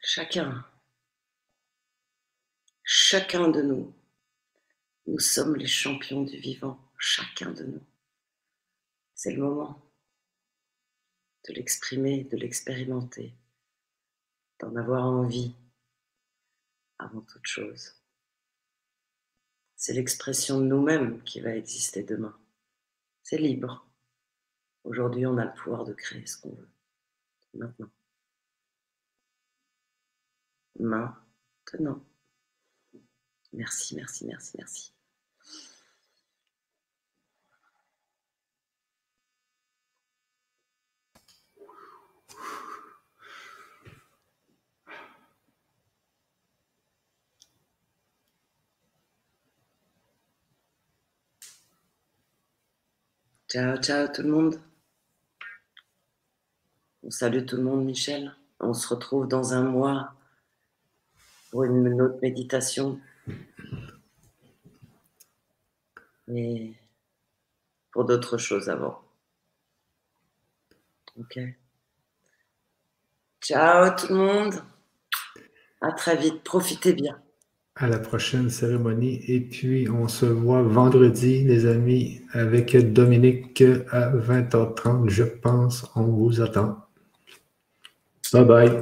Chacun, chacun de nous, nous sommes les champions du vivant, chacun de nous. C'est le moment de l'exprimer, de l'expérimenter, d'en avoir envie avant toute chose. C'est l'expression de nous-mêmes qui va exister demain. C'est libre. Aujourd'hui, on a le pouvoir de créer ce qu'on veut. Maintenant. Maintenant. Merci, merci, merci, merci. Ciao, ciao tout le monde. On salue tout le monde, Michel. On se retrouve dans un mois pour une autre méditation. Et pour d'autres choses avant. Ok. Ciao tout le monde. À très vite. Profitez bien à la prochaine cérémonie. Et puis, on se voit vendredi, les amis, avec Dominique à 20h30, je pense. On vous attend. Bye bye.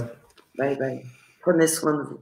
Bye bye. Prenez soin de vous.